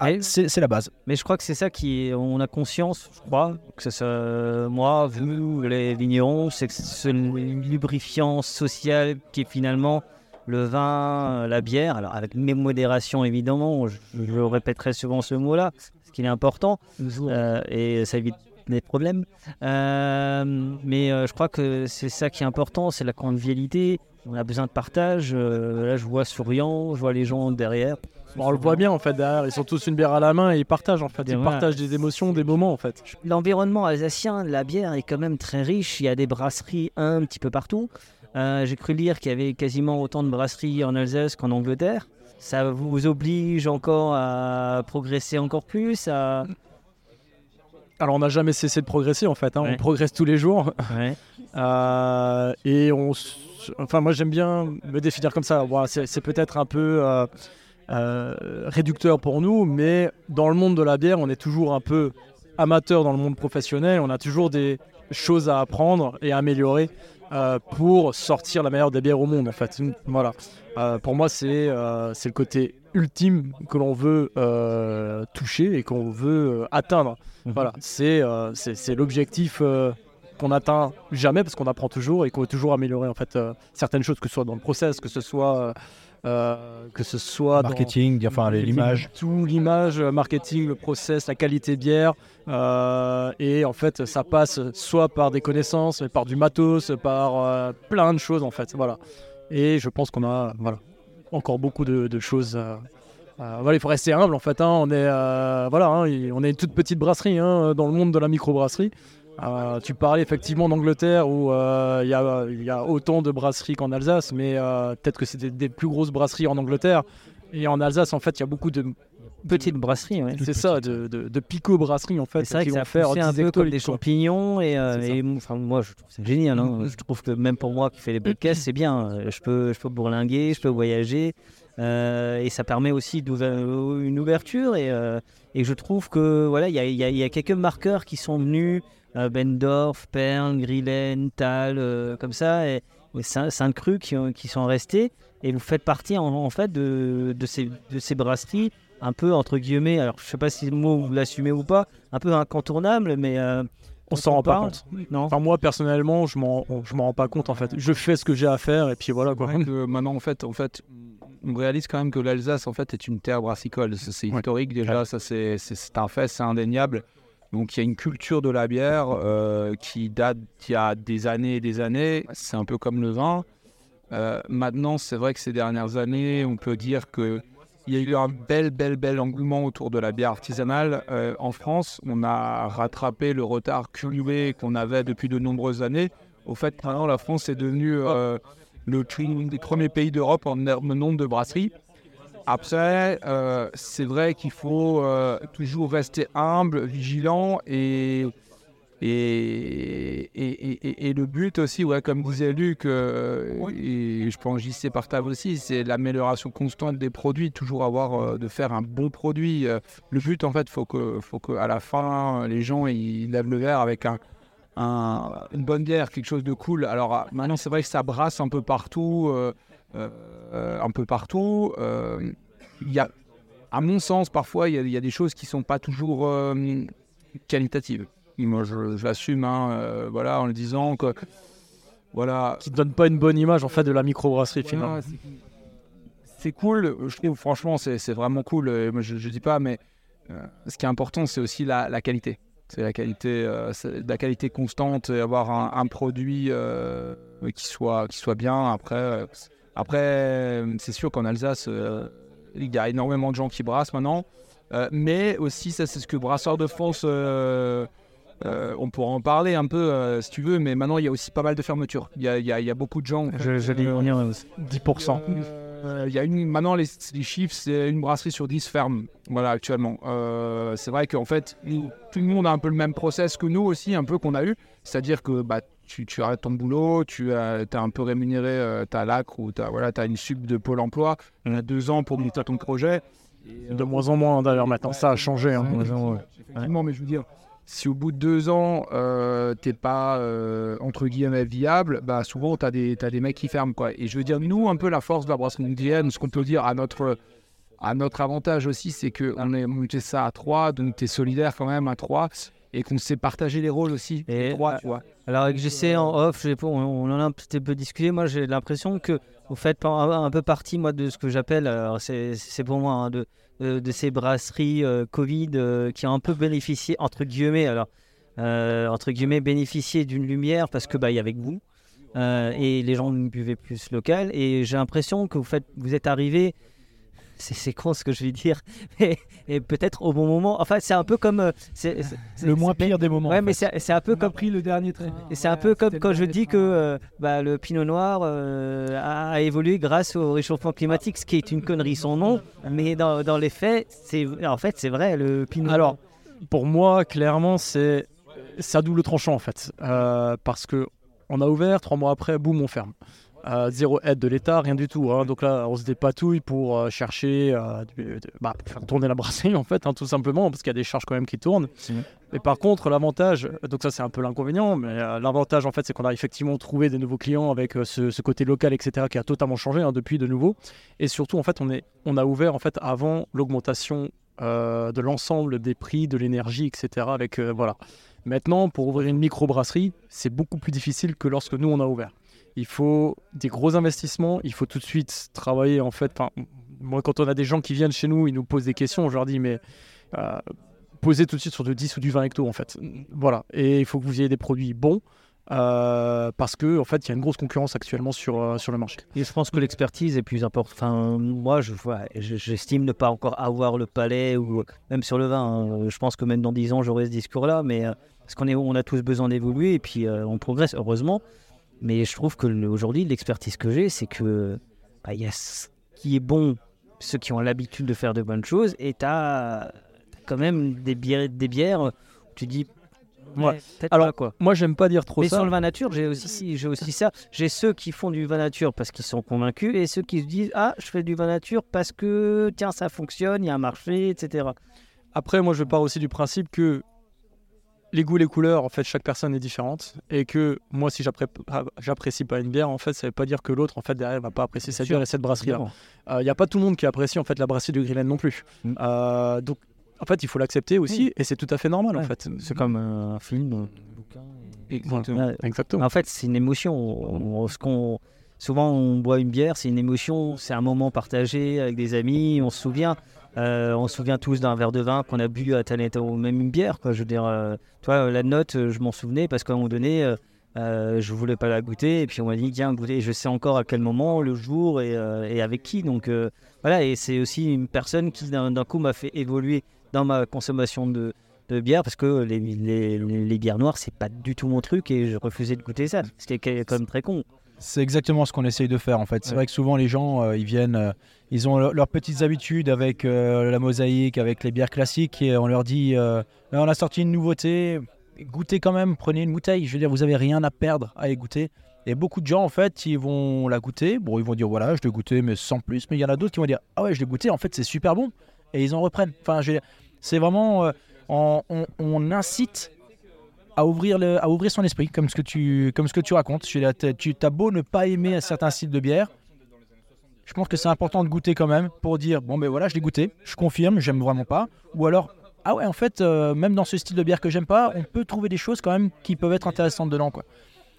Ah, c'est la base. Mais je crois que c'est ça qui on a conscience, je crois, que ce soit moi, vous, les vignerons, c'est ce lubrifiant social qui est finalement le vin, la bière, alors avec mes modérations évidemment, je, je répéterai souvent ce mot-là, parce qu'il est important, euh, et ça évite des problèmes. Euh, mais euh, je crois que c'est ça qui est important, c'est la convivialité, on a besoin de partage, euh, là je vois souriant, je vois les gens derrière. Bon, on le voit bien en fait derrière, ils sont tous une bière à la main et ils partagent en fait, ils voilà. partagent des émotions, des moments en fait. L'environnement alsacien de la bière est quand même très riche. Il y a des brasseries un petit peu partout. Euh, J'ai cru lire qu'il y avait quasiment autant de brasseries en Alsace qu'en Angleterre. Ça vous oblige encore à progresser encore plus à... Alors on n'a jamais cessé de progresser en fait, hein, Ouais. on progresse tous les jours. Ouais. [laughs] Euh, et on, enfin moi j'aime bien me définir comme ça. Bon, c'est peut-être un peu euh, réducteur pour nous, mais dans le monde de la bière, on est toujours un peu amateur dans le monde professionnel. On a toujours des choses à apprendre et à améliorer euh, pour sortir la meilleure des bières au monde en fait. Voilà. Euh, pour moi c'est euh, le côté ultime que l'on veut euh, toucher et qu'on veut euh, atteindre. Voilà, c'est euh, l'objectif euh, qu'on atteint jamais parce qu'on apprend toujours et qu'on veut toujours améliorer en fait euh, certaines choses, que ce soit dans le process, que ce soit euh, euh, que ce soit dans- Marketing, enfin l'image. tout l'image, le marketing, le process, la qualité bière. euh, et en fait, ça passe soit par des connaissances, par du matos, par euh, plein de choses en fait. Voilà. Et je pense qu'on a voilà, encore beaucoup de, de choses. euh, euh, voilà, il faut rester humble en fait. hein. On est euh, voilà, hein, on est une toute petite brasserie hein, dans le monde de la microbrasserie. Euh, tu parlais effectivement d'Angleterre où euh, il y, a, y a autant de brasseries qu'en Alsace, mais euh, peut-être que c'est des, des plus grosses brasseries en Angleterre. Et en Alsace, en fait, il y a beaucoup de petites brasseries. Ouais. c'est ça, de, de, de pico-brasseries en fait, C'est vrai qui que vont ça faire un 10 peu comme des champignons et, euh, C'est ça. et, enfin, moi je trouve ça génial. hein. Je trouve que même pour moi qui fais les podcasts, c'est bien. Euh, Je peux, je peux bourlinguer, je peux voyager euh, et ça permet aussi une ouverture et, euh, et je trouve que voilà, il y y y a quelques marqueurs qui sont venus, euh, Bendorf, Perl, Grillen, Tal, euh, comme ça et, et Saint- Sainte-Cru qui, ont- qui sont restés et vous faites partie en, en fait de, de ces, de ces brasseries un peu entre guillemets, alors je sais pas si le mot vous l'assumez ou pas, un peu incontournable, mais euh, On s'en rend pas compte. Non. Enfin, moi personnellement, je m'en, je m'en rends pas compte en fait. Je fais ce que j'ai à faire et puis voilà quoi. que maintenant, en fait, en fait, on réalise quand même que l'Alsace, en fait, est une terre brassicole. C'est historique déjà, ça c'est, c'est, c'est un fait, c'est indéniable. Donc il y a une culture de la bière euh, qui date d'il y a des années et des années. C'est un peu comme le vin. Euh, maintenant, c'est vrai que ces dernières années, on peut dire que il y a eu un bel, bel, bel engouement autour de la bière artisanale. Euh, en France, on a rattrapé le retard cumulé qu'on avait depuis de nombreuses années. Au fait, maintenant, la France est devenue le premiers pays d'Europe en nombre de brasseries. Après, euh, c'est vrai qu'il faut euh, toujours rester humble, vigilant et, et, et, le but aussi, ouais, comme disait Luc, euh, et je pense JC partage aussi, c'est l'amélioration constante des produits, toujours avoir euh, de faire un bon produit. Le but, en fait, faut que, faut que la fin, les gens ils lèvent le verre avec un, un- une bonne bière, quelque chose de cool. Alors ah, maintenant, c'est vrai que ça brasse un peu partout, un peu partout. Euh, Il y a, à mon sens, parfois, il y a, il y a des choses qui sont pas toujours euh, qualitatives. Moi, je, je l'assume, hein, euh, voilà, en le disant que, voilà, Qui donne pas une bonne image en fait de la microbrasserie Ouais, finalement. c'est- cool, je trouve franchement c'est vraiment cool, euh, je, je dis pas mais euh, ce qui est important c'est aussi la, la qualité. C'est la qualité, euh, la qualité constante et avoir un, un produit euh, qui soit qui soit bien. Après, euh, après euh, c'est sûr qu'en Alsace euh, il y a énormément de gens qui brassent maintenant, Euh, mais aussi ça c'est ce que Brasseur de France euh, euh, on pourra en parler un peu euh, si tu veux, mais maintenant il y a aussi pas mal de fermetures. Il y a, il y a- il y a beaucoup de gens. Je, je ouais, aussi. 10%. Euh, Il y a une, maintenant, les, les chiffres, c'est une brasserie sur 10 fermes, voilà, actuellement. Euh, c'est vrai qu'en fait, tout le monde a un peu le même process que nous aussi, un peu qu'on a eu. C'est-à-dire que bah, tu, tu arrêtes ton boulot, tu as, es un peu rémunéré, euh, tu as l'ACRE ou tu as, voilà, as une sub de Pôle emploi, on a deux ans pour monter ton projet. De moins en moins d'ailleurs maintenant, ça a changé. hein. Effectivement, mais je veux dire, si au bout de deux ans, euh, t'es pas, euh, entre guillemets, viable, bah souvent, tu as, des t'as des mecs qui ferment. Quoi. Et je veux dire, nous, un peu la force de la brasserie mondiale, ce qu'on peut dire à notre, à notre avantage aussi, c'est qu'on est monté ça à trois, donc tu es solidaire quand même à trois, et qu'on sait partager les rôles aussi. Et, trois, tu vois. Alors avec GC en off, on, on en a un petit peu discuté. Moi, j'ai l'impression que vous faites un, un peu partie, moi, de ce que j'appelle, alors c'est pour moi, hein, de, de, de ces brasseries euh, Covid euh, qui ont un peu bénéficié, entre guillemets, alors, euh, entre guillemets, bénéficié d'une lumière parce que bah, il y avait que vous. Euh, et les gens buvaient plus local. Et j'ai l'impression que vous, faites, vous êtes arrivé. C'est c'est con ce que je vais dire, [laughs] mais et peut-être au bon moment. Enfin, c'est un peu comme. euh, c'est- c'est- c'est- Le moins c'est- pire des moments. Ouais, en mais c'est c'est un peu comme. pris le dernier trait. Et c'est un peu comme quand je dis que euh, bah, le pinot noir euh, a, évolué grâce au réchauffement climatique, ce qui est une connerie son nom, mais dans, dans les faits, c'est en fait c'est vrai le pinot. Alors, pour moi, clairement, c'est à double tranchant en fait. Euh, parce que on a ouvert, trois mois après, boum, on ferme. Euh, zéro aide de l'État, rien du tout. hein. Donc là, on se dépatouille pour euh, chercher, euh, de- bah, pour faire tourner la brasserie [laughs] en fait, hein, tout simplement, parce qu'il y a des charges quand même qui tournent. Mais par contre, l'avantage, donc ça c'est un peu l'inconvénient, mais euh, l'avantage en fait, c'est qu'on a effectivement trouvé des nouveaux clients avec ce, ce côté local, etc., qui a totalement changé hein, depuis de nouveau. Et surtout, en fait, on, est, on a ouvert en fait avant l'augmentation de l'ensemble des prix, de l'énergie, etc. Avec voilà. Maintenant, pour ouvrir une microbrasserie, c'est beaucoup plus difficile que lorsque nous on a ouvert. Il faut des gros investissements, il faut tout de suite travailler en fait. moi, quand on a des gens qui viennent chez nous, ils nous posent des questions, je leur dis mais euh, posez tout de suite sur du 10 ou du 20 hecto en fait. Voilà. Et il faut que vous ayez des produits bons. euh, parce que en fait il y a une grosse concurrence actuellement sur, euh, sur le marché. Et je pense que l'expertise est plus importante. Enfin, moi, j'estime ne pas encore avoir le palais ou même sur le vin. hein. Je pense que même dans 10 ans, j'aurai ce discours-là, mais parce qu'on est, on a tous besoin d'évoluer et puis on progresse heureusement. Mais je trouve que aujourd'hui, l'expertise que j'ai, c'est que bah, il y a ce qui est bon, ceux qui ont l'habitude de faire de bonnes choses, et tu as, quand même des bières, des bières où tu dis. Ouais. Alors, pas, quoi. Moi j'aime pas dire trop Mais ça. sur le vin nature, j'ai aussi, j'ai aussi ça. J'ai ceux qui font du vin nature parce qu'ils sont convaincus et ceux qui se disent Ah, je fais du vin nature parce que, tiens, ça fonctionne, il y a un marché, etc. Après, moi, je pars aussi du principe que les goûts, les couleurs, en fait, chaque personne est différente. Et que moi, si ah, j'apprécie pas une bière, en fait, ça veut pas dire que l'autre, en fait, derrière, va pas apprécier cette bière et cette brasserie-là. Il n'y a pas tout le monde qui apprécie, en fait, la brasserie de Grillen non plus. Mm. Euh, donc, en fait, il faut l'accepter aussi. Et c'est tout à fait normal, en fait. C'est comme euh, un film, un bouquin. Exactement. Ouais. Exactement. En fait, c'est une émotion. On- on- ce qu'on- souvent, on boit une bière, c'est une émotion, c'est un moment partagé avec des amis, on se souvient. Euh, on se souvient tous d'un verre de vin qu'on a bu à tel- ou même une bière. Je veux dire, euh, toi, la note, euh, je m'en souvenais parce qu'à un moment donné, euh, euh, je voulais pas la goûter et puis on m'a dit, tiens, goûter. Je sais encore à quel moment, le jour et, euh, avec qui. Donc euh, voilà, et c'est aussi une personne qui d'un coup m'a fait évoluer dans ma consommation de, de bière parce que les, bières noires, c'est pas du tout mon truc et je refusais de goûter ça. C'était quand même très con. C'est exactement ce qu'on essaye de faire en fait. C'est Ouais. vrai que souvent les gens, euh, ils viennent, euh, ils ont leur- leurs petites habitudes avec euh, la mosaïque, avec les bières classiques et on leur dit, Là, on a sorti une nouveauté, goûtez quand même, prenez une bouteille. Je veux dire, vous avez rien à perdre à y goûter. Et beaucoup de gens en fait, ils vont la goûter. Bon, ils vont dire voilà, je l'ai goûté, mais sans plus. Mais il y en a d'autres qui vont dire ah ouais, je l'ai goûté. En fait, c'est super bon. Et ils en reprennent. Enfin, je veux dire, c'est vraiment, on, on- on incite à ouvrir, le, à ouvrir son esprit, comme ce que tu, comme ce que tu racontes. Tu as beau ne pas aimer un certain style de bière, je pense que c'est important de goûter quand même pour dire bon ben voilà, je l'ai goûté, je confirme, j'aime vraiment pas. Ou alors ah ouais, en fait, euh, même dans ce style de bière que j'aime pas, on peut trouver des choses quand même qui peuvent être intéressantes dedans quoi.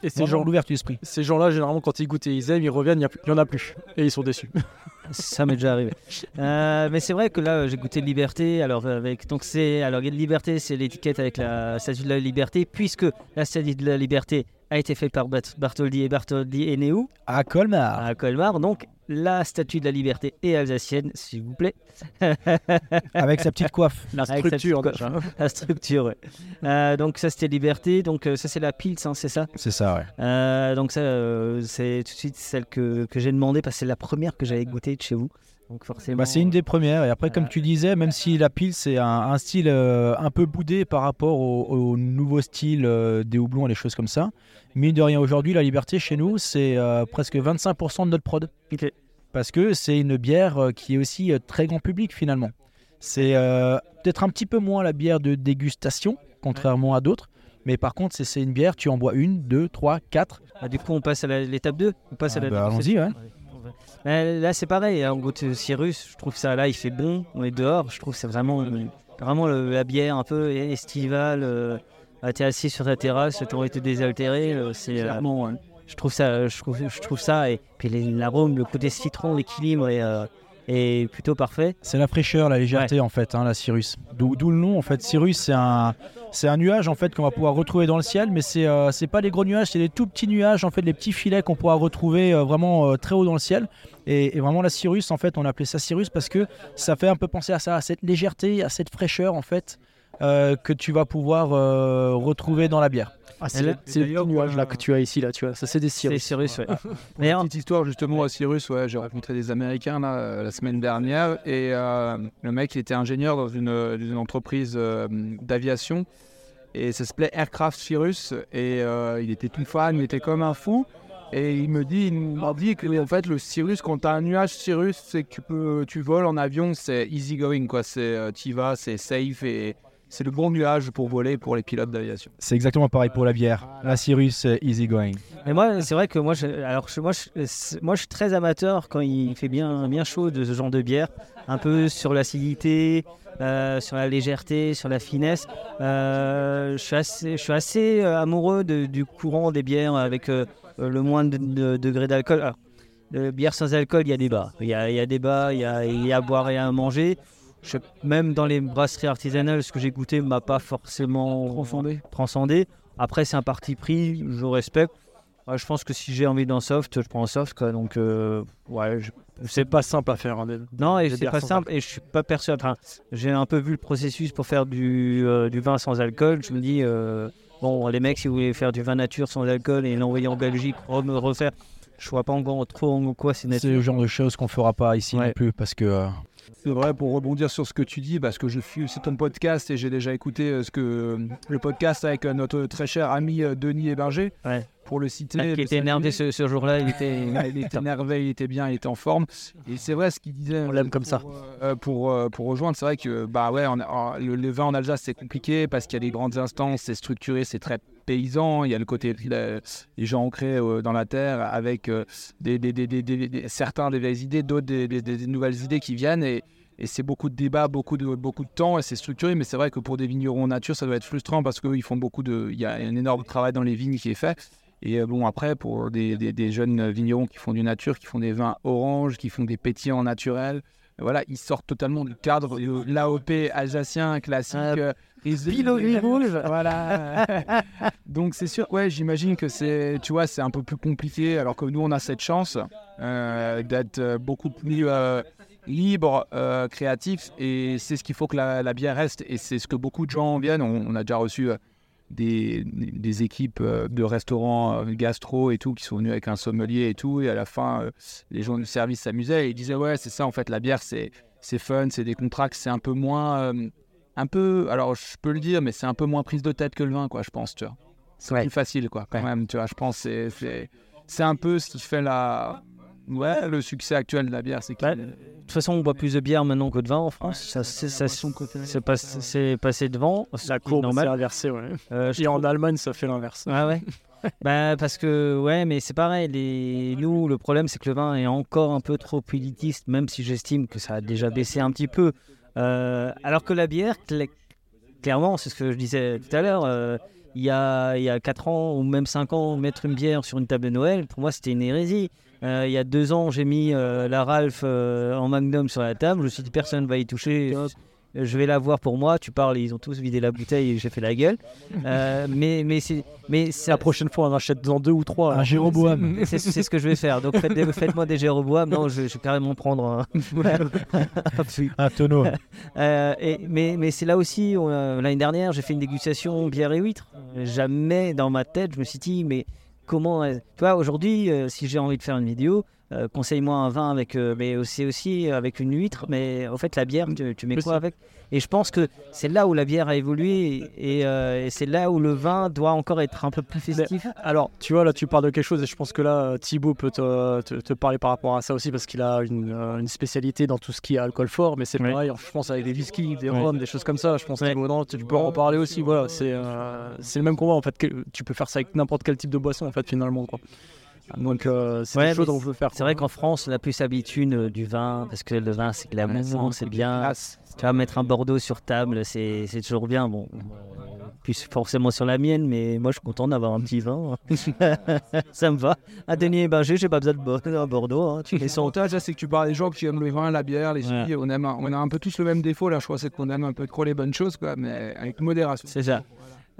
Et ces gens, l'ouverture d'esprit. ces gens-là, généralement, quand ils goûtent et ils aiment, ils reviennent, il n'y en a plus. Et ils sont déçus. [laughs] Ça m'est déjà arrivé. Euh, mais c'est vrai que là, j'ai goûté de liberté. Alors, avec, donc c'est, alors, liberté, c'est l'étiquette avec la statue de la liberté, puisque la statue de la liberté a été faite par Bart- Bartholdi et Bartholdi est né où À Colmar. À Colmar. Donc, la statue de la liberté est alsacienne, s'il vous plaît. [laughs] Avec sa petite coiffe. La structure, petite déjà. La structure, ouais. Euh, donc, ça, c'était liberté. Donc, euh, ça, c'est la Pils, hein, c'est ça? C'est ça, ouais. Euh, donc ça, euh, c'est tout de suite celle que, que j'ai demandé parce que c'est la première que j'avais goûtée de chez vous. Donc forcément. Bah, c'est une des premières. Et après, comme tu disais, même si la pile, c'est un, un style euh, un peu boudé par rapport au, au nouveau style euh, des houblons et des choses comme ça, mine de rien, aujourd'hui, la liberté chez nous, c'est euh, presque 25% de notre prod. Parce que c'est une bière euh, qui est aussi euh, très grand public finalement. C'est euh, peut-être un petit peu moins la bière de dégustation, contrairement à d'autres. Mais par contre, c'est- une bière, tu en bois une, deux, trois, quatre. Bah, du coup, on passe à l'étape 2. On passe à Ah la bah, allons-y, ouais. Euh, Là, c'est pareil. En gros, Cyrus, je trouve ça là, il fait bon. On est dehors. Je trouve c'est vraiment, vraiment le- la bière un peu estivale. Euh, T'es assis sur ta terrasse, t'aurais été désaltéré. euh, C'est euh, Je trouve ça, je trouve, je trouve ça. Et puis l'arôme, le côté citron, l'équilibre euh, est plutôt parfait. C'est la fraîcheur, la légèreté en fait, hein, la Cirrus. D'où le nom en fait. Cirrus, c'est un, c'est un nuage en fait qu'on va pouvoir retrouver dans le ciel, mais c'est euh, pas des gros nuages, c'est des tout petits nuages en fait, les petits filets qu'on pourra retrouver euh, vraiment euh, très haut dans le ciel. Et, et vraiment la Cirrus en fait, on appelait ça Cirrus parce que ça fait un peu penser à ça, à cette légèreté, à cette fraîcheur en fait euh, que tu vas pouvoir euh, retrouver dans la bière. Ah, c'est là- c'est le petit nuage là que tu as ici, là, tu vois. Ça, c'est des C'est Cyrus. Cyrus, ouais. [laughs] Une petite histoire justement à Cyrus, ouais, j'ai rencontré des Américains là, euh, la semaine dernière et euh, le mec il était ingénieur dans une, euh, une entreprise euh, d'aviation et ça s'appelait Aircraft Cyrus et euh, il était tout fan, il était comme un fou et il me dit, il m'a dit que en fait le Cyrus quand t'as un nuage Cyrus c'est que tu peux, tu voles en avion c'est easy going quoi, c'est euh, t'y vas, c'est safe et c'est le bon nuage pour voler pour les pilotes d'aviation. C'est exactement pareil pour la bière. La Cirrus, euh, easy going. Mais moi, c'est vrai que moi, je, alors je- moi, je, moi, je suis très amateur quand il fait bien, bien chaud de ce genre de bière, un peu sur l'acidité, euh, sur la légèreté, sur la finesse. Euh, je suis assez, je suis assez amoureux de- du courant des bières avec euh, le moins de, de- degrés d'alcool. Alors, de bière sans alcool, il y a des bas. Il y a, il y a des bas, il y a, il y a à boire et à manger. Je- même dans les brasseries artisanales, ce que j'ai goûté m'a pas forcément Transcendé. transcendé. Après, c'est un parti pris, je respecte. Ouais, je pense que si j'ai envie d'un soft, je prends un soft. Quoi. Donc, euh, ouais, je- C'est pas simple à faire. hein, des- non, et c'est pas simple. Et je suis pas persuadé. Enfin, j'ai un peu vu le processus pour faire du, euh, du vin sans alcool. Je me dis, euh, bon, les mecs, si vous voulez faire du vin nature sans alcool et l'envoyer en Belgique, me refaire, je vois pas encore trop en quoi c'est C'est nature. le genre de choses qu'on fera pas ici Ouais. non plus parce que euh, C'est vrai, pour rebondir sur ce que tu dis, parce que je suis c'est ton podcast et j'ai déjà écouté euh, ce que euh, le podcast avec euh, notre très cher ami Denis Héberger. Ouais. Pour le citer. Ah, qui était énervé ce, ce jour-là, il était. [laughs] il était énervé, il était bien, il était en forme. Et c'est vrai ce qu'il disait. On l'aime comme ça. Pour, euh, pour, euh, pour rejoindre, c'est vrai que bah ouais, on a- le, le vin en Alsace c'est compliqué parce qu'il y a des grandes instances, c'est structuré, c'est très paysan. Il y a le côté euh, les gens ancrés euh, dans la terre avec des, des- des- des- des- des- certains des vieilles idées, d'autres des nouvelles idées qui viennent et et c'est beaucoup de débats, beaucoup de, beaucoup de temps et c'est structuré. Mais c'est vrai que pour des vignerons en nature, ça doit être frustrant parce qu'ils font beaucoup de. Il y a un énorme travail dans les vignes qui est fait. Et euh, bon, après, pour des, des- des jeunes vignerons qui font du nature, qui font des vins oranges, qui font des pétillants naturels, voilà, ils sortent totalement du cadre de l'AOP alsacien classique. Euh, Riesling. Pilori rouge. [laughs] Voilà. [laughs] Donc c'est sûr, ouais, j'imagine que c'est, tu vois, c'est un peu plus compliqué. Alors que nous, on a cette chance euh, d'être euh, beaucoup plus euh, libre, euh, créatif, et c'est ce qu'il faut que la, la bière reste. Et c'est ce que beaucoup de gens viennent. On, on a déjà reçu euh, des, des équipes euh, de restaurants euh, gastro et tout qui sont venus avec un sommelier et tout. Et à la fin, les gens du service s'amusaient et ils disaient ouais, c'est ça en fait, la bière, c'est c'est fun, c'est des contrats, c'est un peu moins, un peu, alors je peux le dire, mais c'est un peu moins prise de tête que le vin, quoi, je pense, tu vois. C'est Ouais. plus facile, quoi, quand même, tu vois. Je pense c'est c'est un peu ce qui fait la, ouais, le succès actuel de la bière, c'est qu'il- De toute façon, on boit plus de bière maintenant que de vin en France. Ça, c'est, ça, c'est pas- c'est passé devant. c'est La courbe s'est normal. inversée, ouais. Euh, je Et en Allemagne, ça fait l'inverse. Ah ouais [laughs] bah, Parce que, ouais, mais c'est pareil. Les... Nous, le problème, c'est que le vin est encore un peu trop élitiste, même si j'estime que ça a déjà baissé un petit peu. Euh, alors que la bière, cla- clairement, c'est ce que je disais tout à l'heure. euh, il y, a, il y a 4 ans ou même 5 ans, mettre une bière sur une table de Noël, pour moi, c'était une hérésie. Euh, il y a 2 ans, j'ai mis euh, la Ralph euh, en Magnum sur la table. Je me suis dit, personne ne va y toucher. Je vais la voir pour moi. Tu parles, ils ont tous vidé la bouteille et j'ai fait la gueule. [laughs] Mais mais c'est mais c'est La prochaine fois, on achète dans deux ou trois. un alors. Jéroboam. c'est c'est ce que je vais faire. Donc faites [laughs] faites-moi des Jéroboam. Non, je, je vais carrément prendre un. [laughs] un tonneau. Et- mais mais c'est là aussi, l'année dernière, j'ai fait une dégustation bière et huître. Jamais dans ma tête, je me suis dit, mais comment. est- Tu vois, aujourd'hui, euh, si j'ai envie de faire une vidéo, euh, conseille-moi un vin avec, euh, mais c'est aussi avec une huître, mais en fait la bière, tu, tu mets quoi avec? Et je pense que c'est là où la bière a évolué et, euh, et c'est là où le vin doit encore être un peu plus festif. Alors, tu vois, là, tu parles de quelque chose et je pense que là, Thibaut peut te, te- te parler par rapport à ça aussi parce qu'il a une, une spécialité dans tout ce qui est alcool fort, mais c'est pareil, je pense, avec des whiskies, des rhums, des choses comme ça. Je pense Ouais. que non, tu peux en parler aussi. Voilà, c'est c'est le même combat en fait. que- tu peux faire ça avec n'importe quel type de boisson en fait, finalement. Quoi. Donc, euh, c'est Ouais, des choses mais dont on veut faire. C'est vrai qu'en France, on a plus l'habitude euh, du vin, parce que le vin, c'est glamour, c'est bien. Tu vas mettre un Bordeaux sur table, c'est toujours bien. Bon, euh, plus forcément sur la mienne, mais moi, je suis content d'avoir un petit vin. [laughs] Ça me va. À Denis Héberger, j'ai pas besoin de Bordeaux. hein. Tu L'avantage, là, c'est que tu parles des gens qui aiment le vin, la bière, les Ouais. filles. On, aime, un- on a un peu tous le même défaut, là, je crois, c'est qu'on aime un peu trop les bonnes choses, quoi, mais avec modération. C'est ça.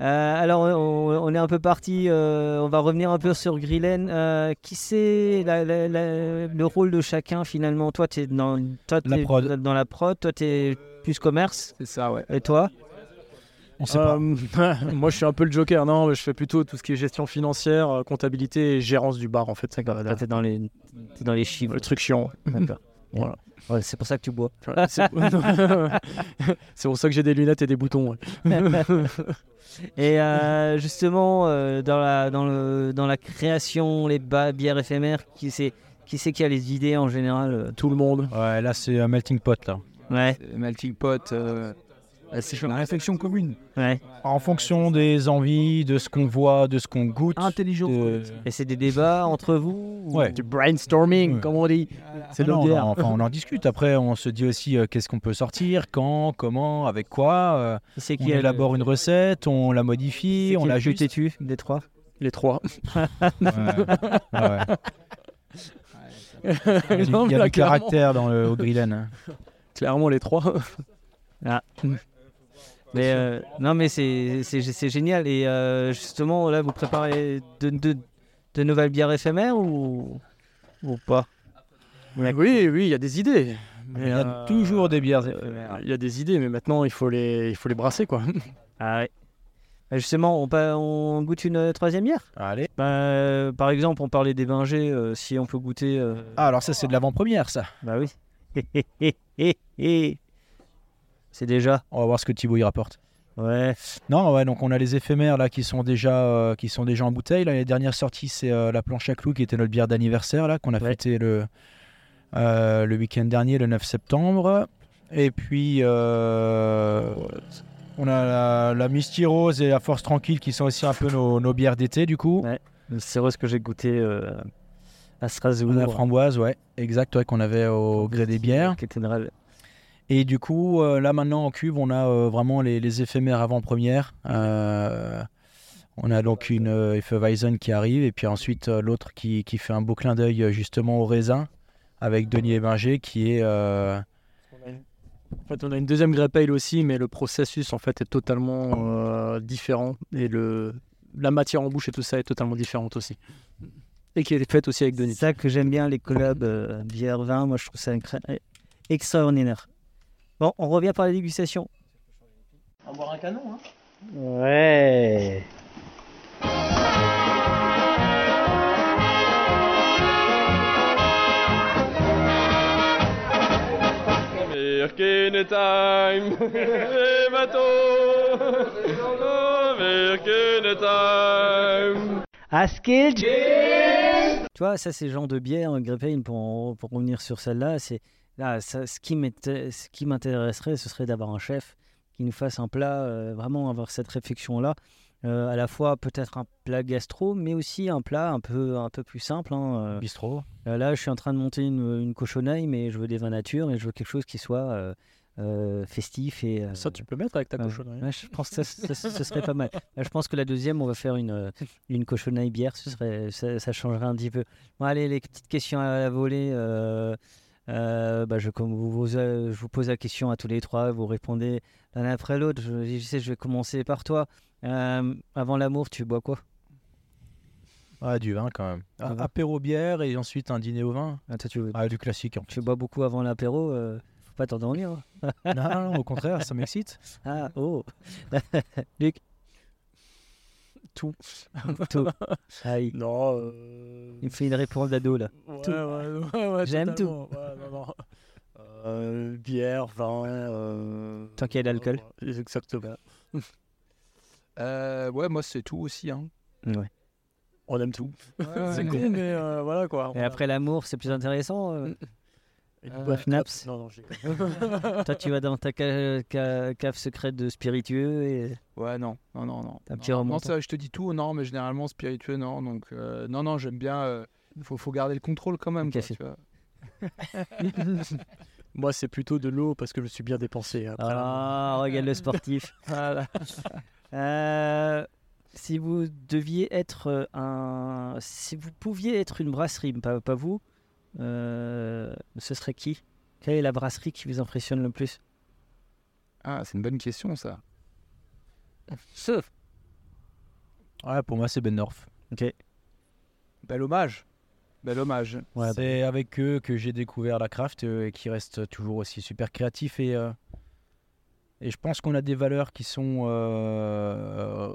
Euh, alors, on, on est un peu parti. euh, on va revenir un peu sur Grillen. Euh, qui c'est la- la- la- le rôle de chacun finalement? Toi, tu es dans, toi, La dans la prod. Toi, tu es plus commerce. C'est ça, ouais. Et toi? On sait pas. [laughs] Moi, je suis un peu le joker. Non, mais je fais plutôt tout ce qui est gestion financière, comptabilité et gérance du bar en fait. T'es dans les, dans les chiffres. le truc chiant. D'accord. Voilà. Ouais, c'est pour ça que tu bois. [laughs] C'est pour ça que j'ai des lunettes et des boutons. ouais. [laughs] Et euh, justement, euh, dans, la, dans, le, dans la création, les bières éphémères, qui c'est qui, qui a les idées en général euh, Tout le monde. Ouais, là, c'est un melting pot, là. Ouais, Melting pot, euh, c'est une réflexion commune. ouais. En fonction des envies, de ce qu'on voit, de ce qu'on goûte. Intelligent. de- Et c'est des débats entre vous ou- Ouais. Du brainstorming, Ouais. comme on dit. C'est Ah on, enfin, on en discute. Après, on se dit aussi euh, qu'est-ce qu'on peut sortir, quand, comment, avec quoi. euh, C'est on qui a le- élabore une recette, on la modifie, on le plus l'ajuste. têtu des trois? Les trois. [laughs] Ouais. [laughs] Il y a, du- caractère dans le, au Grillen. hein. clairement, les trois. Mais euh, non, mais c'est génial. Et euh, justement, là, vous préparez de, de, de nouvelles bières éphémères ou, ou pas? Oui, oui, il y a des idées. Mais, Il y a euh, toujours des bières éphémères. Il y a des idées, mais maintenant, il faut les, il faut les brasser, quoi. Ah ouais. Justement, on, on goûte une troisième bière? Allez. Bah, Par exemple, on parlait des Bingers, euh, si on peut goûter. Ah, alors ça, c'est de l'avant-première, ça. Bah oui. [laughs] C'est déjà. On va voir ce que Thibaut y rapporte. Ouais. Non, ouais, donc on a les éphémères là qui sont déjà, euh, qui sont déjà en bouteille. Là, les dernières sorties, c'est euh, la planche à clous qui était notre bière d'anniversaire là qu'on a Ouais. fêté le, euh, le week-end dernier, le 9 septembre. Et puis on a la, la Misty Rose et la Force Tranquille qui sont aussi un peu nos, nos bières d'été du coup. Ouais. C'est ce que j'ai goûté à Strasbourg. La framboise, ouais, exact, ouais, qu'on avait au gré des bières. Cathédrale. Et du coup, euh, là maintenant en cuve, on a euh, vraiment les, les éphémères avant-première. Euh, on a donc une euh, Hefeweizen qui arrive, et puis ensuite euh, l'autre qui, qui fait un beau clin d'œil justement au raisin, avec Denis Ebinger qui est. euh, En fait, on a une deuxième Grey Pale aussi, mais le processus, en fait, est totalement euh, différent. Et le, la matière en bouche et tout ça est totalement différente aussi. Et qui est faite aussi avec C'est Denis. ça que j'aime bien, les collabs euh, bière-vin. Moi, je trouve ça extraordinaire. Bon, on revient par la dégustation. On va boire un canon, hein Ouais. Time, weer bateau, weer keine time. Tu vois, ça, c'est le genre de bière, euh, Grey pour, pour revenir sur celle-là. C'est là, ça, ce qui m'intéresserait, ce serait d'avoir un chef qui nous fasse un plat, euh, vraiment avoir cette réflexion-là. Euh, à la fois peut-être un plat gastro, mais aussi un plat un peu, un peu plus simple. hein, euh. bistrot. Euh, là, je suis en train de monter une, une cochonaille, mais je veux des vins nature et je veux quelque chose qui soit euh, festif. Et, Ça, tu peux mettre avec ta. Ouais, je pense que ça, ça- ce serait pas mal. Là, je pense que la deuxième, on va faire une, une cochonaille bière. Ce serait, ça, ça changerait un petit peu. Bon, allez, les petites questions à la volée. Euh, bah, je, comme vous, vous, euh, je vous pose la question à tous les trois. Vous répondez l'un après l'autre. Je, je sais, je vais commencer par toi. Euh, avant l'amour, tu bois quoi? Ouais, du vin quand même. Vin. apéro bière et ensuite un dîner au vin. Ah, toi, tu, Ah, du classique. en tu bois beaucoup avant l'apéro. euh, faut pas t'endormir. hein. non, non, non, au contraire, ça m'excite. [laughs] Ah, oh [laughs] Luc? Tout. Tout. [laughs] Aïe. Non. euh, Il me fait une réponse d'ado là. Ouais, Tout. ouais, ouais, ouais, [laughs] J'aime totalement. Ouais, non, non. Euh, bière, vin. euh, Tant qu'il y a de l'alcool. ouais, Exactement. [laughs] Euh, ouais, moi c'est tout aussi. Hein. Ouais. On aime tout. ouais, c'est ouais. con, mais euh, voilà quoi. Et après l'amour, c'est plus intéressant. Et du Euh, coup, Schnaps. Non, non, j'ai. [laughs] Toi, tu vas dans ta ca- ca- cave secrète de spiritueux et Ouais, non, non, non, non. Un petit non, remontant. non, ça, je te dis tout, non, mais généralement spiritueux, non. Donc, euh, non, non, j'aime bien. euh, faut, faut garder le contrôle quand même. Quoi, café. tu vois. [laughs] Moi, c'est plutôt de l'eau parce que je me suis bien dépensé. Après, Ah, regarde le sportif. [laughs] Voilà. Euh, si vous deviez être un. Si vous pouviez être une brasserie, pas, pas vous, euh, ce serait qui? Quelle est la brasserie qui vous impressionne le plus? Ah, c'est une bonne question, ça. Sauf. Ouais, pour moi, c'est Ben North. Bel hommage. Bel hommage. Ouais, c'est avec eux que j'ai découvert la craft euh, et qui reste toujours aussi super créatif et euh, et je pense qu'on a des valeurs qui sont euh,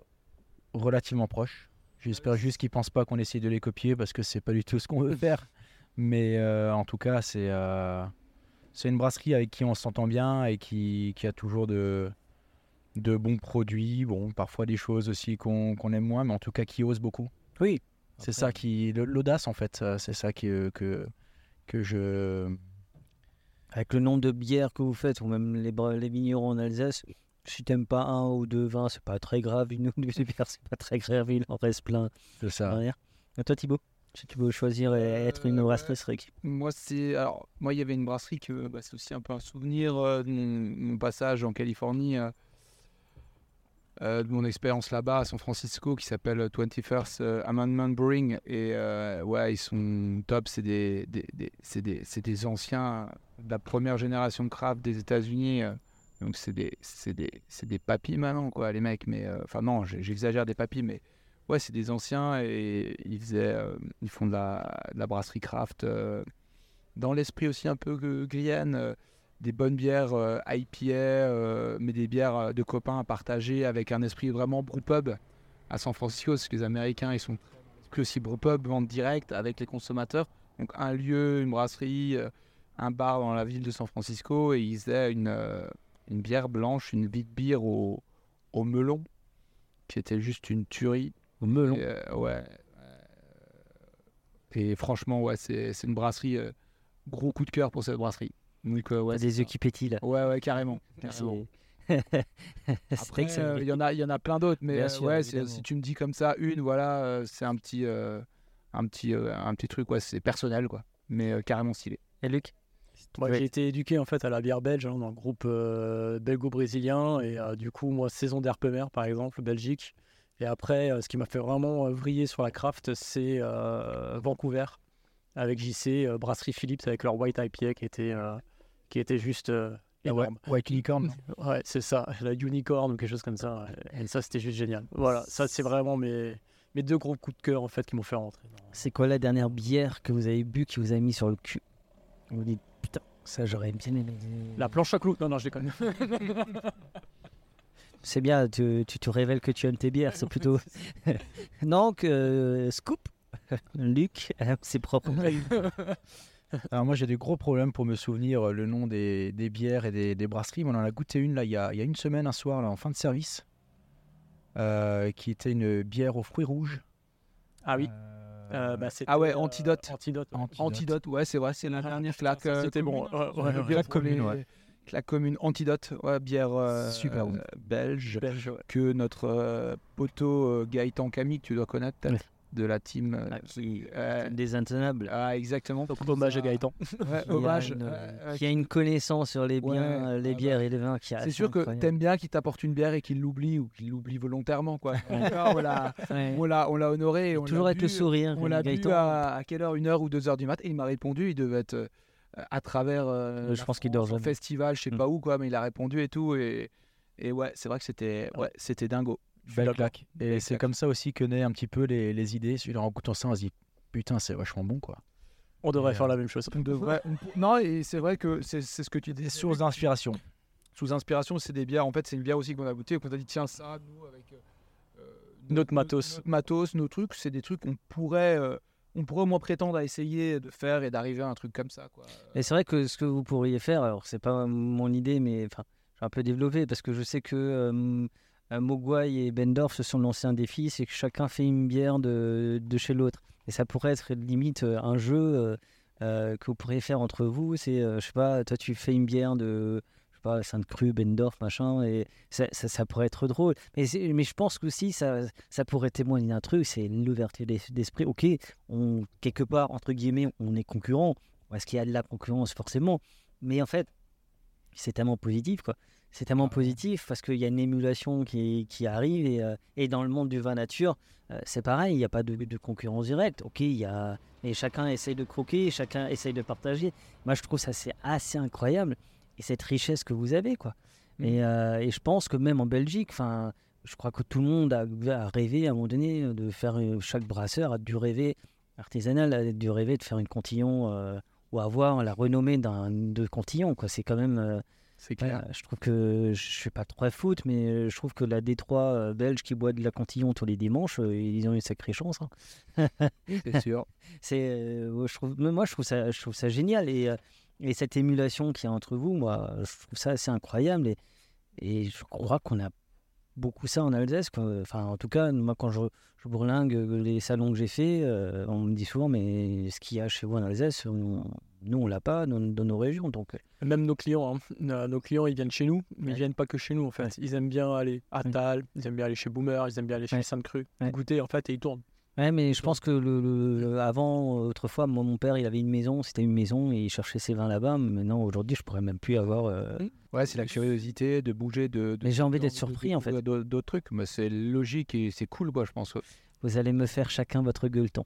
relativement proches. J'espère juste qu'ils pensent pas qu'on essaye de les copier parce que c'est pas du tout ce qu'on veut faire. Mais euh, en tout cas, c'est euh, c'est une brasserie avec qui on s'entend bien et qui, qui a toujours de de bons produits, bon parfois des choses aussi qu'on qu'on aime moins, mais en tout cas qui ose beaucoup. Oui. C'est ça qui l'audace en fait, euh, c'est ça qui, que que je Avec le nombre de bières que vous faites, ou même les, les vignerons en Alsace, si t'aimes pas un ou deux vins, c'est pas très grave. Une ou deux [laughs] bières, c'est pas très grave. Il en reste plein c'est ça. derrière. Et toi, Thibaut? Si tu veux choisir et être une Euh, brasserie, serait qui Moi, c'est. Alors, moi, il y avait une brasserie que bah, c'est aussi un peu un souvenir euh, de mon, mon passage en Californie, euh, de mon expérience là-bas à San Francisco, qui s'appelle 21st euh, Amendment Brewing. Et ouais, ils sont top. C'est des, des, des- c'est des, c'est des anciens de la première génération de craft des États-Unis. donc, c'est des, c'est des, c'est des papis maintenant, quoi, les mecs. Mais euh, enfin, non, j'exagère des papis, mais. Ouais, c'est des anciens et ils faisaient, euh, ils font de la, la brasserie craft euh, dans l'esprit aussi un peu Guyane, euh, des bonnes bières IPA, mais des bières de copains à partager avec un esprit vraiment brewpub à San Francisco, parce que les Américains, ils sont que aussi brewpub, vente directe avec les consommateurs. Donc un lieu, une brasserie, un bar dans la ville de San Francisco, et ils faisaient une, une bière blanche, une vite bière au, au melon, qui était juste une tuerie. Au melon. Et, euh, ouais. euh, Et franchement, ouais, c'est c'est une brasserie. euh, gros coup de cœur pour cette brasserie. Donc, euh, ouais, des yeux qui pétillent là. Ouais, ouais, carrément. [laughs] carrément. [laughs] C'est Après, euh, il y en a, il y en a plein d'autres, mais sûr, ouais, si tu me dis comme ça, une, voilà, euh, c'est un petit, euh, un petit, euh, un petit truc, ouais, c'est personnel, quoi, mais euh, carrément stylé. Et Luc Moi, j'ai été éduqué en fait à la bière belge hein, dans le groupe euh, belgo-brésilien et euh, du coup, moi, saison d'Herpemer par exemple, Belgique. Et après, euh, ce qui m'a fait vraiment euh, vriller sur la craft, c'est euh, Vancouver avec JC, Brasserie Philips avec leur White IPA qui était, qui était juste énorme. White Unicorn. [laughs] Ouais, c'est ça, la Unicorn ou quelque chose comme ça. Et ça, c'était juste génial. Voilà, ça, c'est vraiment mes, mes deux gros coups de cœur en fait qui m'ont fait rentrer. C'est quoi la dernière bière que vous avez bu qui vous a mis sur le cul? Vous vous dites putain, ça j'aurais bien aimé. La planche à clous. Non, non, je déconne. [laughs] C'est bien, tu, tu te révèles que tu aimes tes bières, c'est plutôt. [laughs] [laughs] non, que euh, Scoop, [laughs] Luc, euh, c'est propre. Alors moi j'ai des gros problèmes pour me souvenir euh, le nom des, des bières et des, des brasseries. On en a goûté une là il y a, il y a une semaine un soir là en fin de service, euh, qui était une bière aux fruits rouges. Ah oui. Euh, Euh, bah, Ah ouais, euh, Antidote. Antidote. ouais. Antidote. Antidote, ouais, c'est vrai, c'est la dernière claque. c'était bon. commune, Ouais, ouais, bière commune, Antidote, ouais, bière euh, Super bon. euh, belge. Belge, ouais. que notre euh, poteau euh, Gaëtan Camille, que tu dois connaître Ouais. de la team. euh, Ah, qui euh, des intenable. ah, exactement. Donc, hommage à Gaëtan. [laughs] Ouais, Qui a hommage. une, euh, euh, qui a une connaissance sur les biens, Ouais, les bières et les vins c'est sûr que incroyable. t'aimes bien qu'il t'apporte une bière et qu'il l'oublie ou qu'il l'oublie volontairement quoi. [laughs] on l'a, Ouais. on l'a, on l'a honoré. On Toujours l'a avec bu- le sourire. On l'a bu à, à quelle heure? Une heure ou deux heures du mat et il m'a répondu. Il devait être euh, à travers. euh, Je pense qu'il dort festival, je sais Mm. pas où quoi, mais il a répondu et tout et et ouais, c'est vrai que c'était ouais, c'était dingo. Belle claque. Et c'est comme ça aussi que naît un petit peu les, les idées. En goûtant ça, on se dit putain, c'est vachement bon quoi. On devrait Et, faire euh, la même chose. On devrait. on non et c'est vrai que c'est, c'est ce que tu dis. Des sources d'inspiration. sous inspiration, c'est des bières. En fait, c'est une bière aussi qu'on a goûté qu'on a dit tiens, ça, nous, avec euh, euh, Notre matos. Notre matos, nos trucs, c'est des trucs qu'on pourrait, euh, on pourrait au moins prétendre à essayer de faire et d'arriver à un truc comme ça. Et c'est vrai que ce que vous pourriez faire, alors c'est pas mon idée, mais enfin, j'ai un peu développé parce que je sais que euh, Mogwai et Bendorf se sont lancés un défi, c'est que chacun fait une bière de, chez l'autre. Et ça pourrait être limite un jeu euh, euh, que vous pourriez faire entre vous. C'est, euh, je sais pas, toi tu fais une bière de, pas, Sainte-Cru, Bendorf, machin, et ça, ça, ça pourrait être drôle. Mais, je pense que aussi ça, ça pourrait témoigner d'un truc, c'est l'ouverture d'es- d'esprit. Ok, on, quelque part, entre guillemets, on est concurrent. Est-ce qu'il y a de la concurrence forcément Mais en fait, c'est tellement positif, quoi. C'est tellement positif parce qu'il y a une émulation qui, qui arrive et, euh, et dans le monde du vin nature, euh, c'est pareil, il n'y a pas de, de concurrence directe. Ok, il y a, et chacun essaye de croquer, chacun essaye de partager. Moi, je trouve ça c'est assez incroyable et cette richesse que vous avez, quoi. Et, euh, et je pense que même en Belgique, enfin, je crois que tout le monde a, a rêvé à un moment donné de faire euh, chaque brasseur a dû rêver artisanal a dû rêver de faire une Cantillon euh, ou avoir la renommée d'un de Cantillon, quoi. C'est quand même euh, C'est clair. je trouve que je suis pas trop foot, mais je trouve que la Détroit belge qui boit de la Cantillon tous les dimanches, ils ont une sacrée chance. hein. C'est sûr. [laughs] C'est, euh, je trouve, moi, je trouve ça, je trouve ça génial et, et cette émulation qu'il y a entre vous, moi, je trouve ça assez incroyable et, et je crois qu'on a beaucoup ça en Alsace. quoi. Enfin, en tout cas, moi, quand je, je bourlingue les salons que j'ai fait, euh, on me dit souvent, mais ce qu'il y a chez vous en Alsace, on- nous, on l'a pas dans, dans nos régions. Donc, euh, Même nos clients, hein. Euh, nos clients, ils viennent chez nous, mais Ouais. ils viennent pas que chez nous en fait. Ils aiment bien aller à Ouais. Tal, ils aiment bien aller chez Boomer, ils aiment bien aller chez. Sainte-Cru, goûter en fait et ils tournent. Ouais, mais je pense que le, le- le- avant, autrefois, moi, mon père, il avait une maison, c'était une maison et il cherchait ses vins là-bas. Maintenant, aujourd'hui, je pourrais même plus avoir. euh, Ouais, c'est la curiosité de bouger, de. de Mais j'ai envie d'être de surpris, en fait. D'autres d'autres trucs, mais c'est logique et c'est cool, quoi, je pense. Vous allez me faire chacun votre gueuleton.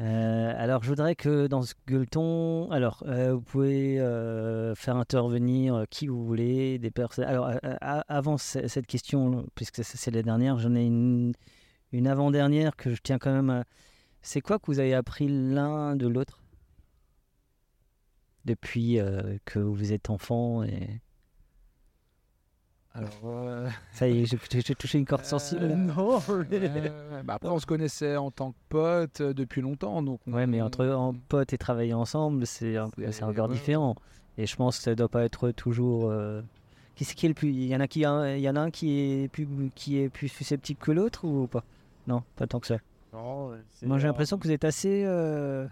Euh, alors, je voudrais que dans ce gueuleton, alors, euh, vous pouvez euh, faire intervenir euh, qui vous voulez, des personnes. Alors, avant ce- cette question, puisque c'est- c'est la dernière, j'en ai une, une avant-dernière que je tiens quand même à. C'est quoi que vous avez appris l'un de l'autre? Depuis euh, que vous êtes enfant et Alors, euh, [laughs] ça y est, j'ai touché une corde sensible. Euh, non, [laughs] euh, bah après, on se connaissait en tant que pote euh, depuis longtemps, donc. on- Ouais, mais entre en potes et travailler ensemble, c'est un- encore ouais, différent. Et je pense que ça doit pas être toujours. euh, Qui c'est qui est le plus Il y en a qui, un- il y en a un qui est plus qui est plus susceptible que l'autre ou pas? Non, pas tant que ça. Non, c'est- Moi, j'ai l'impression que vous êtes assez euh,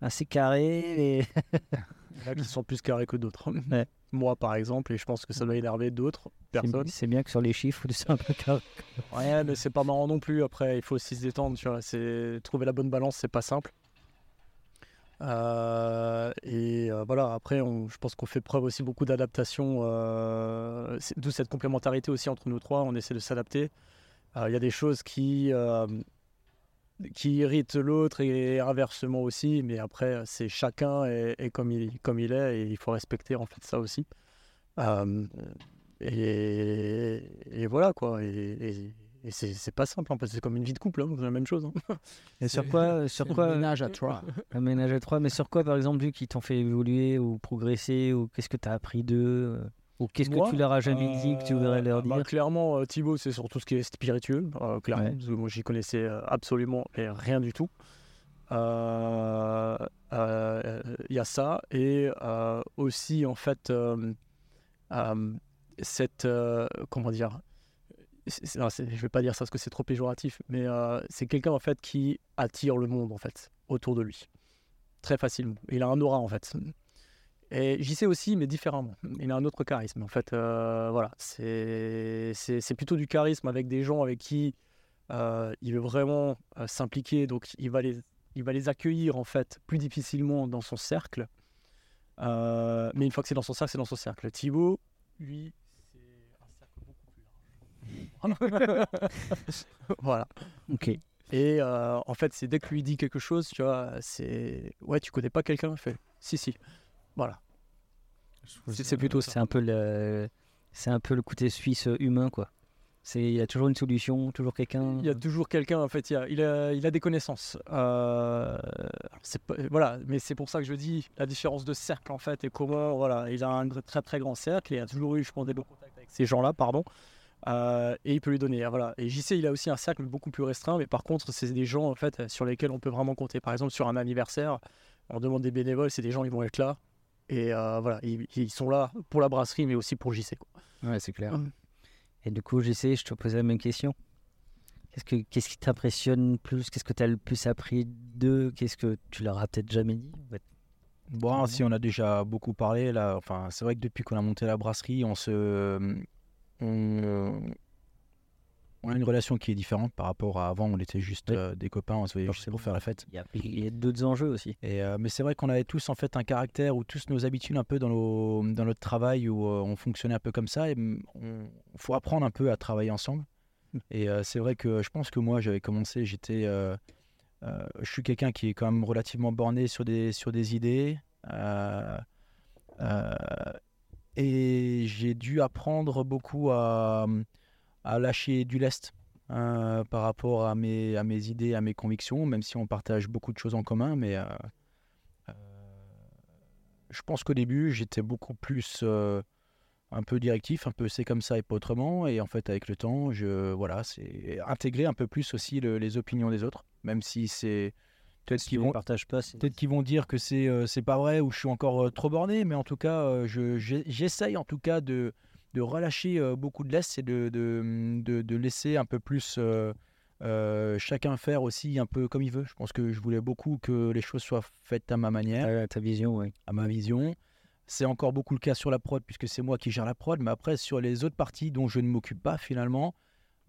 assez carré. Et... [laughs] Il y en a qui sont plus carrés que d'autres. Ouais. Moi, par exemple, et je pense que ça doit énerver d'autres personnes. c'est bien que sur les chiffres, c'est un peu carré. Ouais, mais c'est pas marrant non plus. Après, il faut aussi se détendre. Tu vois, c'est trouver la bonne balance, c'est pas simple. Euh, et euh, voilà. Après, on- je pense qu'on fait preuve aussi beaucoup d'adaptation. euh, c'est- D'où cette complémentarité aussi entre nous trois. On essaie de s'adapter. Euh, Il y a des choses qui euh, qui irritent l'autre et inversement aussi. Mais après, c'est chacun est, est comme il comme il est et il faut respecter en fait ça aussi. Euh, et, et voilà quoi. Et, et- et c'est c'est pas simple en fait, c'est comme une vie de couple, hein, c'est la même chose. hein. [laughs] Et sur quoi, sur quoi Ménage à trois. un ménage à trois Mais sur quoi, par exemple, vu qu'ils t'ont fait évoluer ou progresser ou qu'est-ce que tu as appris d'eux euh, ou qu'est-ce que tu leur as jamais dit que tu voudrais leur Euh, dire? bah, Clairement, euh, Thibaut, c'est sur tout ce qui est spiritueux, euh, clairement, Ouais. parce que moi j'y connaissais absolument et rien du tout. Euh, euh, Il y a ça, et euh, aussi en fait, cette. comment dire non, je vais pas dire ça parce que c'est trop péjoratif, mais c'est quelqu'un en fait qui attire le monde en fait autour de lui très facilement. Il a un aura en fait. Et j'y sais aussi, mais différemment. Il a un autre charisme. En fait, euh, voilà, c'est plutôt du charisme avec des gens avec qui euh, il veut vraiment euh, s'impliquer. Donc, il va les il va les accueillir en fait plus difficilement dans son cercle. Mais une fois que c'est dans son cercle, c'est dans son cercle. Thibaut, lui, c'est un cercle beaucoup plus large. [laughs] voilà. Ok. Et en fait, c'est dès que lui dit quelque chose, tu vois, c'est ouais, tu connais pas quelqu'un, fait si si. Voilà. C'est plutôt. C'est un peu le, c'est un peu le côté suisse humain, quoi. C'est, il y a toujours une solution, toujours quelqu'un. Il y a toujours quelqu'un, en fait, il, a, il, a, il a des connaissances. Euh, pas- voilà, mais c'est pour ça que je dis la différence de cercle, en fait, et comment, voilà, il a un très très grand cercle, et il a toujours eu, je pense, des bons contacts avec ces gens-là, pardon. Euh, et il peut lui donner. Voilà. Et JC, il a aussi un cercle beaucoup plus restreint, mais par contre, c'est des gens en fait sur lesquels on peut vraiment compter. Par exemple, sur un anniversaire, on demande des bénévoles, c'est des gens qui vont être là. Et euh, voilà, ils, ils sont là pour la brasserie, mais aussi pour JC. Quoi. Ouais, c'est clair. Et du coup, JC, je te posais la même question. Qu'est-ce, que, qu'est-ce qui t'impressionne plus? Qu'est-ce que tu as le plus appris d'eux? Qu'est-ce que tu leur as peut-être jamais dit en fait? Bon, si on a déjà beaucoup parlé là, enfin, c'est vrai que depuis qu'on a monté la brasserie, on se, on, on a une relation qui est différente par rapport à avant. On était juste Oui. euh, des copains, on se voyait juste pour faire la fête. Il y a, d'autres enjeux aussi. Et, euh, mais c'est vrai qu'on avait tous en fait un caractère ou tous nos habitudes un peu dans, nos, dans notre travail où euh, on fonctionnait un peu comme ça. Et on faut apprendre un peu à travailler ensemble. Et euh, c'est vrai que je pense que moi j'avais commencé, j'étais, je suis quelqu'un qui est quand même relativement borné sur des sur des idées. Et j'ai dû apprendre beaucoup à, à lâcher du lest euh, par rapport à mes, à mes idées, à mes convictions, même si on partage beaucoup de choses en commun. Mais euh, euh, je pense qu'au début, j'étais beaucoup plus un peu directif, un peu c'est comme ça et pas autrement. Et en fait, avec le temps, je voilà, c'est intégrer un peu plus aussi le- les opinions des autres, même si c'est peut-être qu'ils vont Peut-être qu'ils vont dire que c'est c'est pas vrai ou je suis encore trop borné, mais en tout cas, je- j'essaye en tout cas de, de relâcher beaucoup de laisse et de, de, de- de laisser un peu plus euh, chacun faire aussi un peu comme il veut. Je pense que je voulais beaucoup que les choses soient faites à ma manière, À ta vision, oui. à ma vision. C'est encore beaucoup le cas sur la prod puisque c'est moi qui gère la prod, mais après sur les autres parties dont je ne m'occupe pas finalement,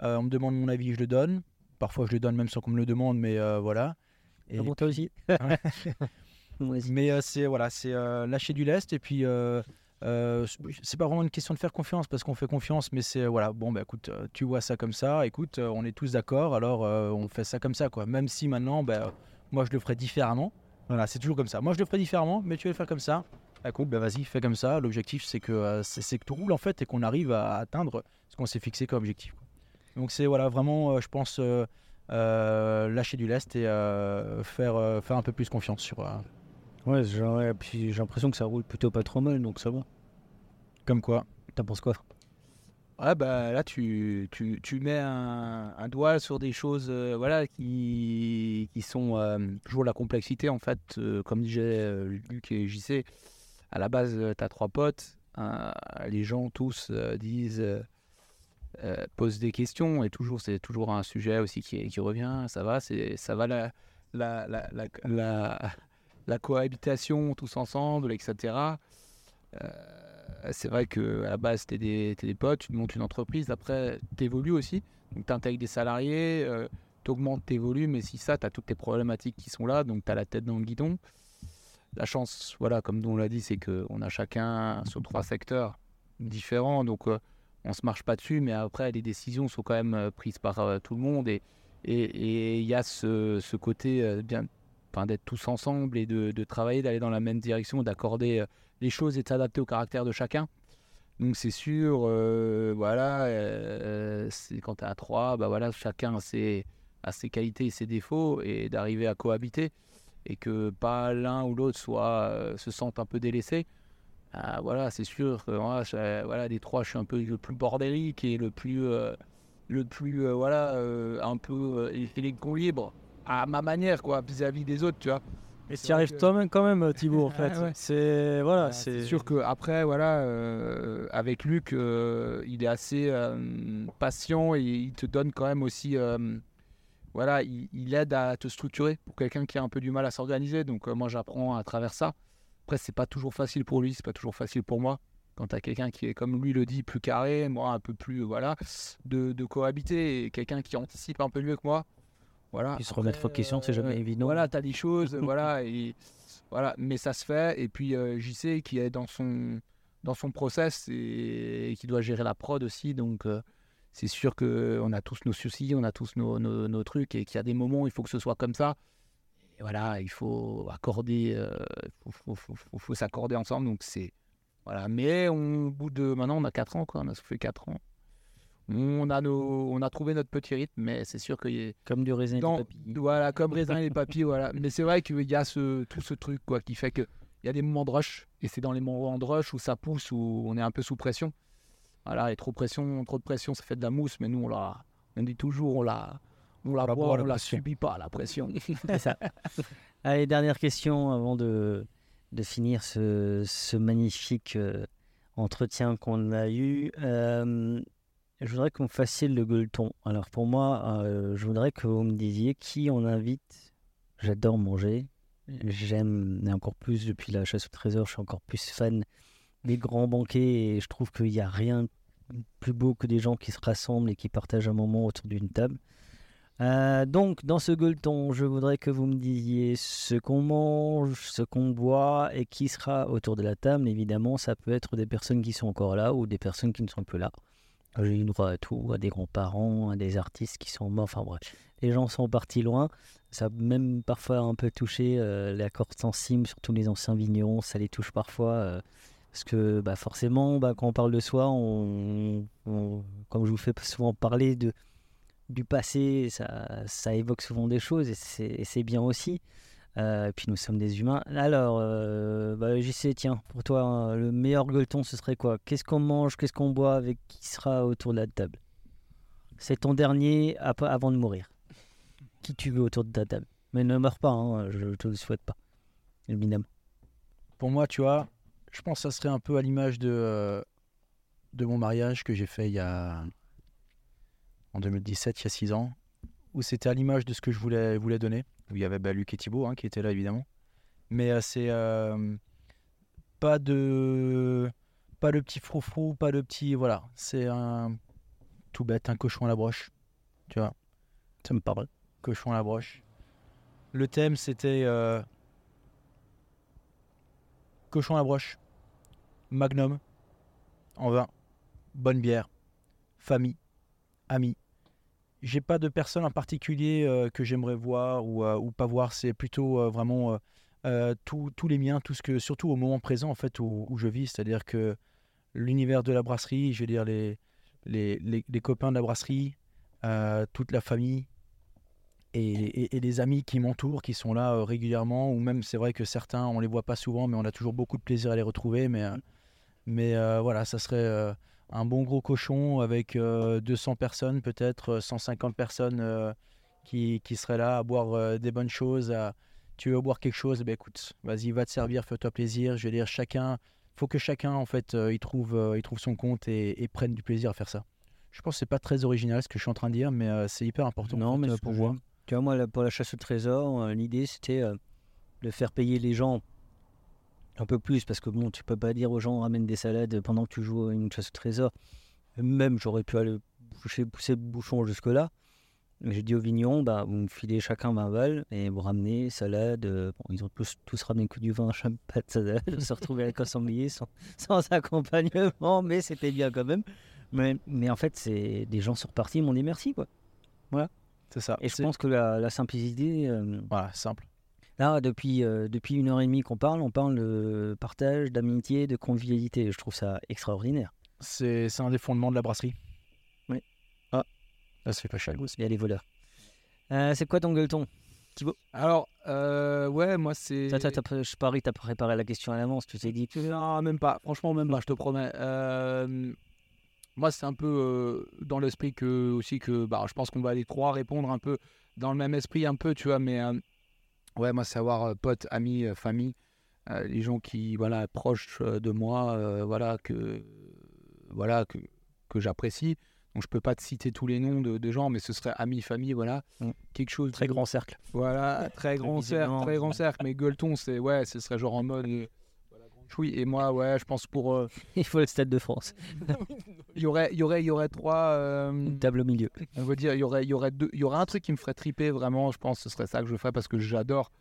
euh, on me demande mon avis, je le donne. Parfois je le donne même sans qu'on me le demande, mais euh, voilà. Et Ah bon, toi aussi? [laughs] Ouais. [laughs] Vas-y. Mais c'est voilà, c'est lâcher du lest et puis euh, c'est pas vraiment une question de faire confiance parce qu'on fait confiance, mais c'est voilà, bon bah écoute, euh, tu vois ça comme ça, écoute, euh, on est tous d'accord, alors on fait ça comme ça quoi. Même si maintenant, bah, moi je le ferais différemment. Voilà, c'est toujours comme ça. Moi je le ferais différemment, mais tu veux le faire comme ça. Bah, écoute, bah vas-y, fais comme ça. L'objectif c'est que c'est que tout roule en fait et qu'on arrive à atteindre ce qu'on s'est fixé comme objectif. Donc c'est voilà vraiment, je pense. lâcher du lest et faire, faire un peu plus confiance sur, Ouais, j'ai l'impression que ça roule plutôt pas trop mal, donc ça va. Comme quoi T'en penses quoi Ouais, bah là, tu, tu, tu mets un, doigt sur des choses euh, voilà, qui, qui sont euh, toujours la complexité, en fait. euh, comme disait euh, Luc et JC, à la base, tu as trois potes. les gens tous disent, posent des questions, et toujours, c'est toujours un sujet aussi qui, qui revient. Ça va, c'est, ça va la, la, la, la cohabitation tous ensemble, etc. Euh, c'est vrai que à la base, des, t'es des potes, tu montes une entreprise, après, t'évolues aussi. Donc, t'intègres des salariés, euh, t'augmentes tes volumes, et si ça, t'as toutes tes problématiques qui sont là, donc t'as la tête dans le guidon. La chance, voilà, comme on l'a dit, c'est qu'on a chacun sur trois secteurs différents, donc euh, on se marche pas dessus, mais après, les décisions sont quand même euh, prises par tout le monde, et il y a ce, ce côté bien, d'être tous ensemble et de, travailler, d'aller dans la même direction, d'accorder euh, les choses et de s'adapter au caractère de chacun. Donc c'est sûr, euh, voilà, euh, quand tu à trois, bah voilà, chacun a ses, qualités et ses défauts et d'arriver à cohabiter et que pas l'un ou l'autre soit se sente un peu délaissé. Ah, voilà, c'est sûr que voilà, des trois, je suis un peu le plus bordélique et le plus, le plus, voilà, un peu euh, électron libre à ma manière, quoi, vis-à-vis des autres, tu vois. C'est tu y arrives que- toi-même quand même, Thibaut, en [laughs] fait. Ah ouais. C'est voilà, c'est c'est sûr que après voilà euh, avec Luc euh, il est assez euh, patient et il te donne quand même aussi euh, voilà il, il aide à te structurer pour quelqu'un qui a un peu du mal à s'organiser donc euh, moi j'apprends à travers ça après c'est pas toujours facile pour lui c'est pas toujours facile pour moi quand tu as quelqu'un qui est comme lui le dit plus carré moi un peu plus euh, voilà de, de cohabiter et quelqu'un qui anticipe un peu mieux que moi voilà Puis se remettre en question, c'est jamais euh, évident. Voilà, t'as des [laughs] choses, voilà, et voilà, mais ça se fait. Et puis euh, JC qui est dans son dans son process et, et qui doit gérer la prod aussi, donc euh, c'est sûr que on a tous nos soucis, on a tous nos, nos, nos trucs et qu'il y a des moments où il faut que ce soit comme ça. Et voilà, il faut accorder, euh, faut, faut, faut, faut- faut s'accorder ensemble. Donc c'est voilà, mais on, au bout de maintenant on a 4 ans quoi, on a fait 4 ans. On a nos, on a trouvé notre petit rythme, mais c'est sûr qu'il y a Comme du raisin et dans- du papilles. Voilà, comme raisin et les papiers, voilà. Mais c'est vrai qu'il y a ce, tout ce truc, quoi, qui fait qu'il y a des moments de rush. Et c'est dans les moments de rush où ça pousse, où on est un peu sous pression. Voilà, et trop, pression, trop de pression, ça fait de la mousse, mais nous, on, la, on dit toujours, on la, on la, la boit, la on la pression. subit pas, la pression. [laughs] C'est ça. Allez, dernière question avant de, de finir ce, ce magnifique euh, entretien qu'on a eu. Euh, je voudrais qu'on fasse le gueuleton. Alors pour moi, euh, je voudrais que vous me disiez qui on invite. J'adore manger. J'aime, et encore plus depuis la chasse au trésor, je suis encore plus fan des grands banquets et je trouve qu'il n'y a rien plus beau que des gens qui se rassemblent et qui partagent un moment autour d'une table. Euh, donc, dans ce gueuleton, je voudrais que vous me disiez ce qu'on mange, ce qu'on boit et qui sera autour de la table. Évidemment, ça peut être des personnes qui sont encore là ou des personnes qui ne sont plus là. J'ai eu droit à tout, à des grands-parents, à des artistes qui sont morts. Enfin bref, les gens sont partis loin. Ça a même parfois un peu touché euh, la corde sensible, surtout les anciens vignerons. Ça les touche parfois. euh, parce que bah, forcément, bah, quand on parle de soi, on, comme je vous fais souvent parler de, du passé, ça, ça évoque souvent des choses et c'est bien aussi. Euh, puis nous sommes des humains. Alors, euh, bah, JC, tiens, pour toi, hein, le meilleur gueuleton, ce serait quoi? Qu'est-ce qu'on mange? Qu'est-ce qu'on boit? Avec qui sera autour de la table? C'est ton dernier avant de mourir. Qui tu veux autour de ta table? Mais ne meurs pas, hein, je te le souhaite pas. Évidemment. Pour moi, tu vois, je pense que ça serait un peu à l'image de, euh, mon mariage que j'ai fait il y a. en 2017, il y a 6 ans, où c'était à l'image de ce que je voulais, voulais donner. Où il y avait bah, Luc et Thibaut hein, qui étaient là, évidemment. Mais euh, c'est. euh, pas de. Pas le petit froufrou, pas le petit. Voilà. C'est un. Tout bête, un cochon à la broche. Tu vois. Ça me parle. Cochon à la broche. Le thème, c'était. euh, Cochon à la broche. Magnum. En vin. Bonne bière. Famille. Amis. J'ai pas de personne en particulier euh, que j'aimerais voir ou, euh, ou pas voir. C'est plutôt euh, vraiment tous les miens, tout ce que, surtout au moment présent en fait où, où je vis. C'est-à-dire que l'univers de la brasserie, je veux dire les, les, les, les copains de la brasserie, toute la famille et, et- et les amis qui m'entourent, qui sont là régulièrement. Ou même, c'est vrai que certains, on les voit pas souvent, mais on a toujours beaucoup de plaisir à les retrouver. Mais, euh, mais voilà, ça serait un bon gros cochon avec euh, 200 personnes, peut-être euh, 150 personnes euh, qui, qui seraient là à boire euh, des bonnes choses. à- Tu veux boire quelque chose, ben écoute, vas-y, va te servir, fais-toi plaisir. Je veux dire, chacun, faut que chacun en fait, euh, il trouve, euh, il trouve son compte et, et prenne du plaisir à faire ça. Je pense que c'est pas très original ce que je suis en train de dire, mais euh, c'est hyper important. Non, mais euh, pour j'aime. Tu vois, moi, pour la chasse au trésor, euh, l'idée, c'était euh, de faire payer les gens un peu plus, parce que bon, tu peux pas dire aux gens ramène des salades pendant que tu joues à une chasse au trésor. Même, j'aurais pu aller pousser, pousser le bouchon jusque-là. Mais J'ai dit aux vignons, bah, vous me filez chacun 20 balles et vous ramenez salade. euh, bon, ils ont tous, tous ramené que du vin, [laughs] pas de salade. On s'est retrouvé avec un sanglier sans, sans [laughs] accompagnement, mais c'était bien quand même. Mais, mais en fait, c'est des gens sont repartis, ils m'ont dit merci, quoi. Voilà. C'est ça. Et je pense que la, la simplicité. euh, Voilà, simple. Là, depuis, euh, depuis une heure et demie qu'on parle, on parle de partage, d'amitié, de convivialité. Je trouve ça extraordinaire. C'est un des fondements de la brasserie. Oui. Ah, Là, ça fait pas chier. il y a les voleurs. Euh, c'est quoi ton gueuleton? Thibaut Alors, euh, ouais, moi c'est. Je parie, t'as préparé la question à l'avance. Tu t'es dit. Non, même pas. Franchement, même pas, je te promets. Euh, moi, c'est un peu dans l'esprit que aussi que bah, je pense qu'on va les trois répondre un peu dans le même esprit, un peu, tu vois. Mais ouais, moi, c'est avoir euh, potes, amis, famille, les gens qui, voilà, proches de moi, voilà, que, voilà, que, que j'apprécie. Donc, je peux pas te citer tous les noms de, de gens, mais ce serait amis, famille, voilà. Mm. Quelque chose. Très de- grand cercle. Voilà, [laughs] très grand cercle, très grand cercle. Mais gueuleton, c'est ouais, ce serait genre en mode. [laughs] oui, et moi, ouais, je pense pour. euh, [laughs] Il faut le Stade de France. [laughs] il y aurait, il y aurait, il y aurait trois. euh, Une table au milieu. on va dire, il y aurait, il y aurait deux, il y aurait un truc qui me ferait triper vraiment. Je pense, que ce serait ça que je ferais parce que j'adore,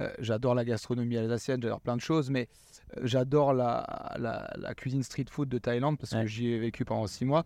euh, j'adore la gastronomie alsacienne, j'adore plein de choses, mais euh, j'adore la, la, la cuisine street food de Thaïlande parce que j'y ai vécu pendant six mois.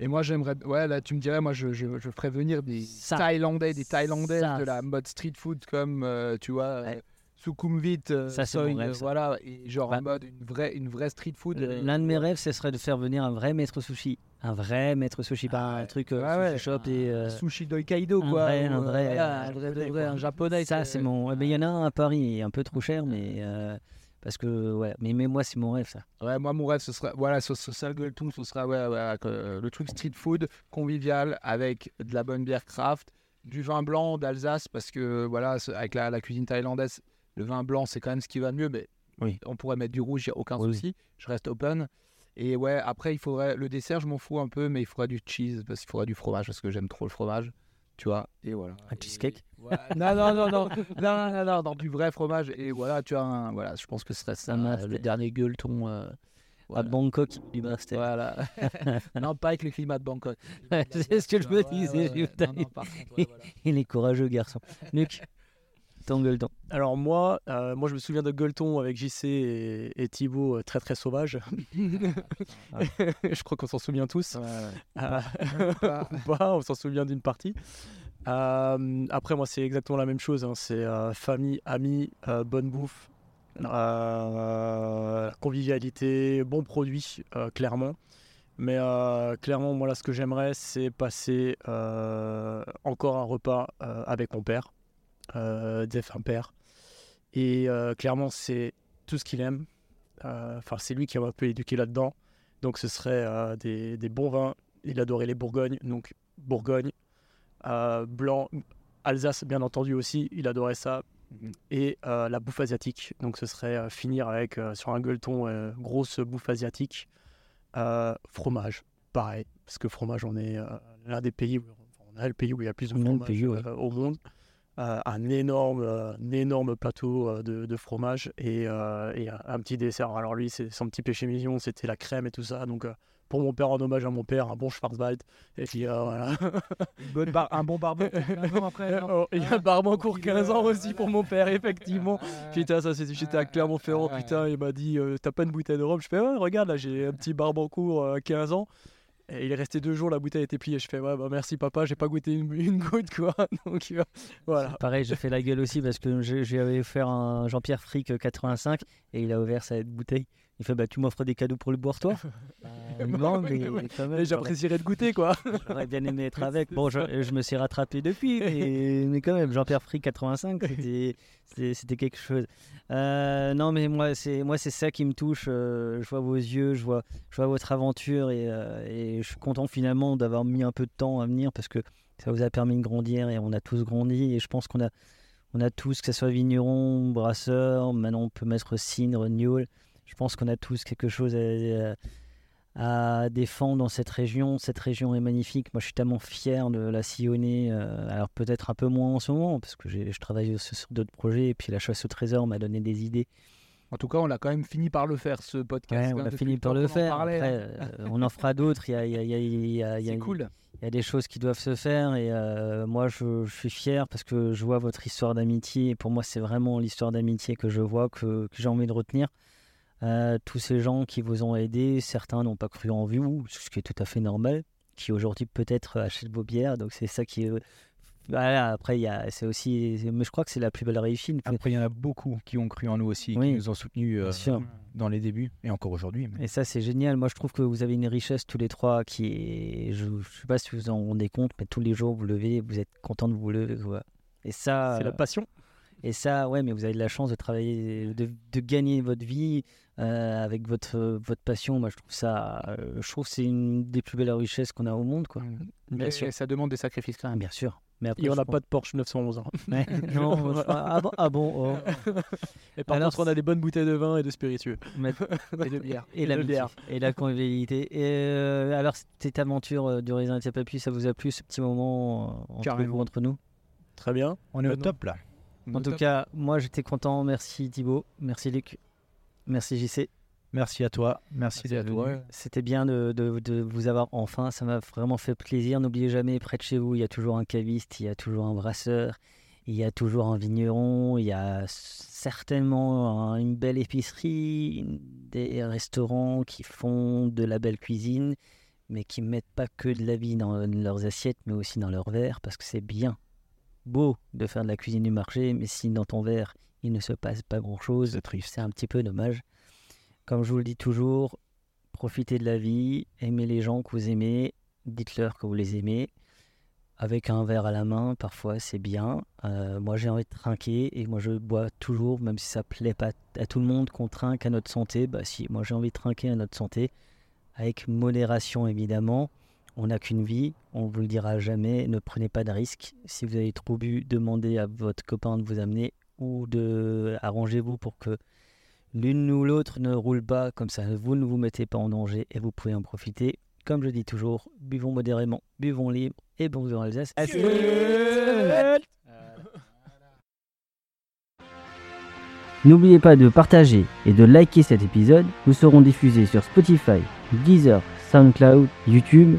Et moi, j'aimerais, ouais, là, tu me dirais, moi, je, je, je ferais venir des Ça. Thaïlandais, des Thaïlandaises Ça. de la mode street food comme, tu vois. Ouais. Sukhumvit, euh, Ça, c'est mon rêve, euh, ça. voilà, et genre Ouais. en mode une vraie, une vraie street food. euh, L'un de mes rêves, ce serait de faire venir un vrai maître sushi. Un vrai maître sushi, pas un truc Ah ouais, sushi shop et. euh, sushi d'Hokkaido, un quoi. vrai- un vrai- voilà, un vrai, un japonais. Ça, c'est mon. Il y en a un à Paris, un peu trop cher, mais. euh, Parce que, ouais, mais, mais moi, c'est mon rêve, ça. Ouais, moi, mon rêve, ce serait, voilà, ce, ce, ça, le ce sera ouais, ouais, euh, le truc street food convivial avec de la bonne bière craft, du vin blanc d'Alsace, parce que, voilà, avec la, la cuisine thaïlandaise, le vin blanc, c'est quand même ce qui va de mieux, mais Oui. on pourrait mettre du rouge, il n'y a aucun Oui, souci. Je reste open. Et ouais, après, il faudrait, le dessert, je m'en fous un peu, mais il faudrait du cheese, parce qu'il faudrait du fromage, parce que j'aime trop le fromage, tu vois, et voilà. Un cheesecake Ouais, [laughs] non, non, non, non, non, non, non, non, du vrai fromage. Et voilà, tu as un, voilà, je pense que ce serait ça, master. le dernier gueuleton. euh, À voilà. Bangkok, du master. Voilà. [laughs] non, pas avec le climat de Bangkok. [laughs] c'est ce que je me disais. ouais, ouais. putain. Non, non, par contre, ouais, voilà. Il est courageux, garçon. Luc, ton gueuleton. Alors moi, euh, moi je me souviens de Gueuleton avec JC et, et Thibaut euh, très très sauvage. [laughs] [laughs] je crois qu'on s'en souvient tous. Euh, [laughs] ou pas, on s'en souvient d'une partie. Euh, après moi c'est exactement la même chose. hein. C'est euh, famille, amis, euh, bonne bouffe, euh, convivialité, bons produits, euh, clairement. Mais euh, clairement, moi là, ce que j'aimerais, c'est passer euh, encore un repas euh, avec mon père, euh, défunt père. Et euh, clairement, c'est tout ce qu'il aime. Euh, Enfin, c'est lui qui m'a un peu éduqué là-dedans. Donc, ce serait euh, des, des bons vins. Il adorait les Bourgognes. Donc, Bourgogne, blanc, Alsace, bien entendu aussi. Il adorait ça. Et euh, la bouffe asiatique. Donc, ce serait finir avec, sur un gueuleton, grosse bouffe asiatique. Fromage, pareil. Parce que fromage, on est l'un des pays où on a le pays où il y a plus de a fromage ouais. au monde. Euh, un énorme, euh, un énorme plateau euh, de, de fromage et, et un, un petit dessert. Alors lui, c'est son petit péché mignon, c'était la crème et tout ça. Donc pour mon père, en hommage à mon père, un bon Schwarzwald. Et puis euh, voilà. [laughs] Bonne bar- un bon barbecue. après, [laughs] Oh, Il y a un Barbancourt 15 ans aussi pour mon père, effectivement. [laughs] Putain, ça c'était j'étais à Clermont-Ferrand, putain, il m'a dit T'as pas une bouteille de rhum? Je fais Ouais, regarde, là j'ai un petit Barbancourt euh, 15 ans. Il est resté deux jours, la bouteille était pliée. Je fais Ouais, bah merci papa, j'ai pas goûté une, goutte quoi. [laughs] Donc voilà. Pareil, je fais la gueule aussi parce que j'avais offert un Jean-Pierre Frick 85 et il a ouvert sa bouteille. Il fait bah tu m'offres des cadeaux pour le boire toi [laughs] Bah, Non [laughs] mais j'apprécierais de goûter quoi. [laughs] J'aurais bien aimé être avec. Bon, je, je me suis rattrapé depuis, mais, mais quand même, Jean-Pierre Frick 85, c'était- quelque chose. Euh, non, mais moi, c'est moi, c'est ça qui me touche. euh, je vois vos yeux, je vois, je vois votre aventure et, euh, et je suis content finalement d'avoir mis un peu de temps à venir parce que ça vous a permis de grandir et on a tous grandi et je pense qu'on a, on a tous, que ce soit vigneron, brasseur, maintenant on peut mettre cidre, gnôle. Je pense qu'on a tous quelque chose à, à défendre dans cette région. Cette région est magnifique. Moi, je suis tellement fier de la sillonner. euh, alors peut-être un peu moins en ce moment parce que je travaille sur d'autres projets et puis la chasse au trésor m'a donné des idées. En tout cas, on a quand même fini par le faire, ce podcast. Ouais, on hein, a fini par le faire. Après, hein. euh, on en fera d'autres. Il y a, il y a- il y a- il y a- il y a- C'est cool. il y a des choses qui doivent se faire et euh, moi je, je suis fier parce que je vois votre histoire d'amitié et pour moi c'est vraiment l'histoire d'amitié que je vois, que, que j'ai envie de retenir. Euh, tous ces gens qui vous ont aidé, certains n'ont pas cru en vous, ce qui est tout à fait normal, qui aujourd'hui peut-être achètent vos bières, donc c'est ça qui est... Voilà, après il y a, c'est aussi... Mais je crois que c'est la plus belle réussite. Après, il y en a beaucoup qui ont cru en nous aussi, Oui. qui nous ont soutenus euh, dans les débuts et encore aujourd'hui. mais- Et ça, c'est génial. Moi, je trouve que vous avez une richesse tous les trois qui est. Je ne sais pas si vous en rendez compte, mais tous les jours, vous levez, vous êtes content de vous lever. quoi. Et ça. C'est la passion. Et ça, ouais, mais vous avez de la chance de travailler, de, de gagner votre vie euh, avec votre, votre passion. Moi, je trouve ça. euh, je trouve que c'est une des plus belles richesses qu'on a au monde, quoi. Mais ça demande des sacrifices quand même. Bien sûr. Mais après, Et on n'a pense- pas de Porsche 911. hein. [laughs] [laughs] Non, je- ah bon, ah bon oh. [laughs] Et par Alors, contre, on a des bonnes bouteilles de vin et de spiritueux. Mais- Et de bière. Et, Et la de bière. et la convivialité. Et euh, alors, cette aventure euh, du raisin et de papier, ça vous a plu ce petit moment euh, entre, vous, entre nous? Très bien. On est au top là. En tout cas, moi j'étais content. Merci Thibaut, merci Luc, merci JC. Merci à toi. Merci, d'être venu. C'était bien de, de- de vous avoir enfin. Ça m'a vraiment fait plaisir. N'oubliez jamais, près de chez vous, il y a toujours un caviste, il y a toujours un brasseur, il y a toujours un vigneron, il y a certainement un- une belle épicerie, des restaurants qui font de la belle cuisine, mais qui mettent pas que de la vie dans leurs assiettes, mais aussi dans leurs verres, parce que c'est bien beau de faire de la cuisine du marché, mais si dans ton verre il ne se passe pas grand-chose, c'est un petit peu dommage. Comme je vous le dis toujours, profitez de la vie, aimez les gens que vous aimez, dites-leur que vous les aimez. avec un verre à la main, parfois c'est bien. Euh, moi j'ai envie de trinquer et moi je bois toujours, même si ça plaît pas à tout le monde qu'on trinque à notre santé. Bah si, moi j'ai envie de trinquer à notre santé, avec modération évidemment. On n'a qu'une vie, on vous le dira jamais, ne prenez pas de risques. Si vous avez trop bu, demandez à votre copain de vous amener ou de arrangez-vous pour que l'une ou l'autre ne roule pas, comme ça vous ne vous mettez pas en danger et vous pouvez en profiter. Comme je dis toujours, buvons modérément, buvons libre et bonjour Alsace. N'oubliez pas de partager et de liker cet épisode. Nous serons diffusés sur Spotify, Deezer, SoundCloud, YouTube.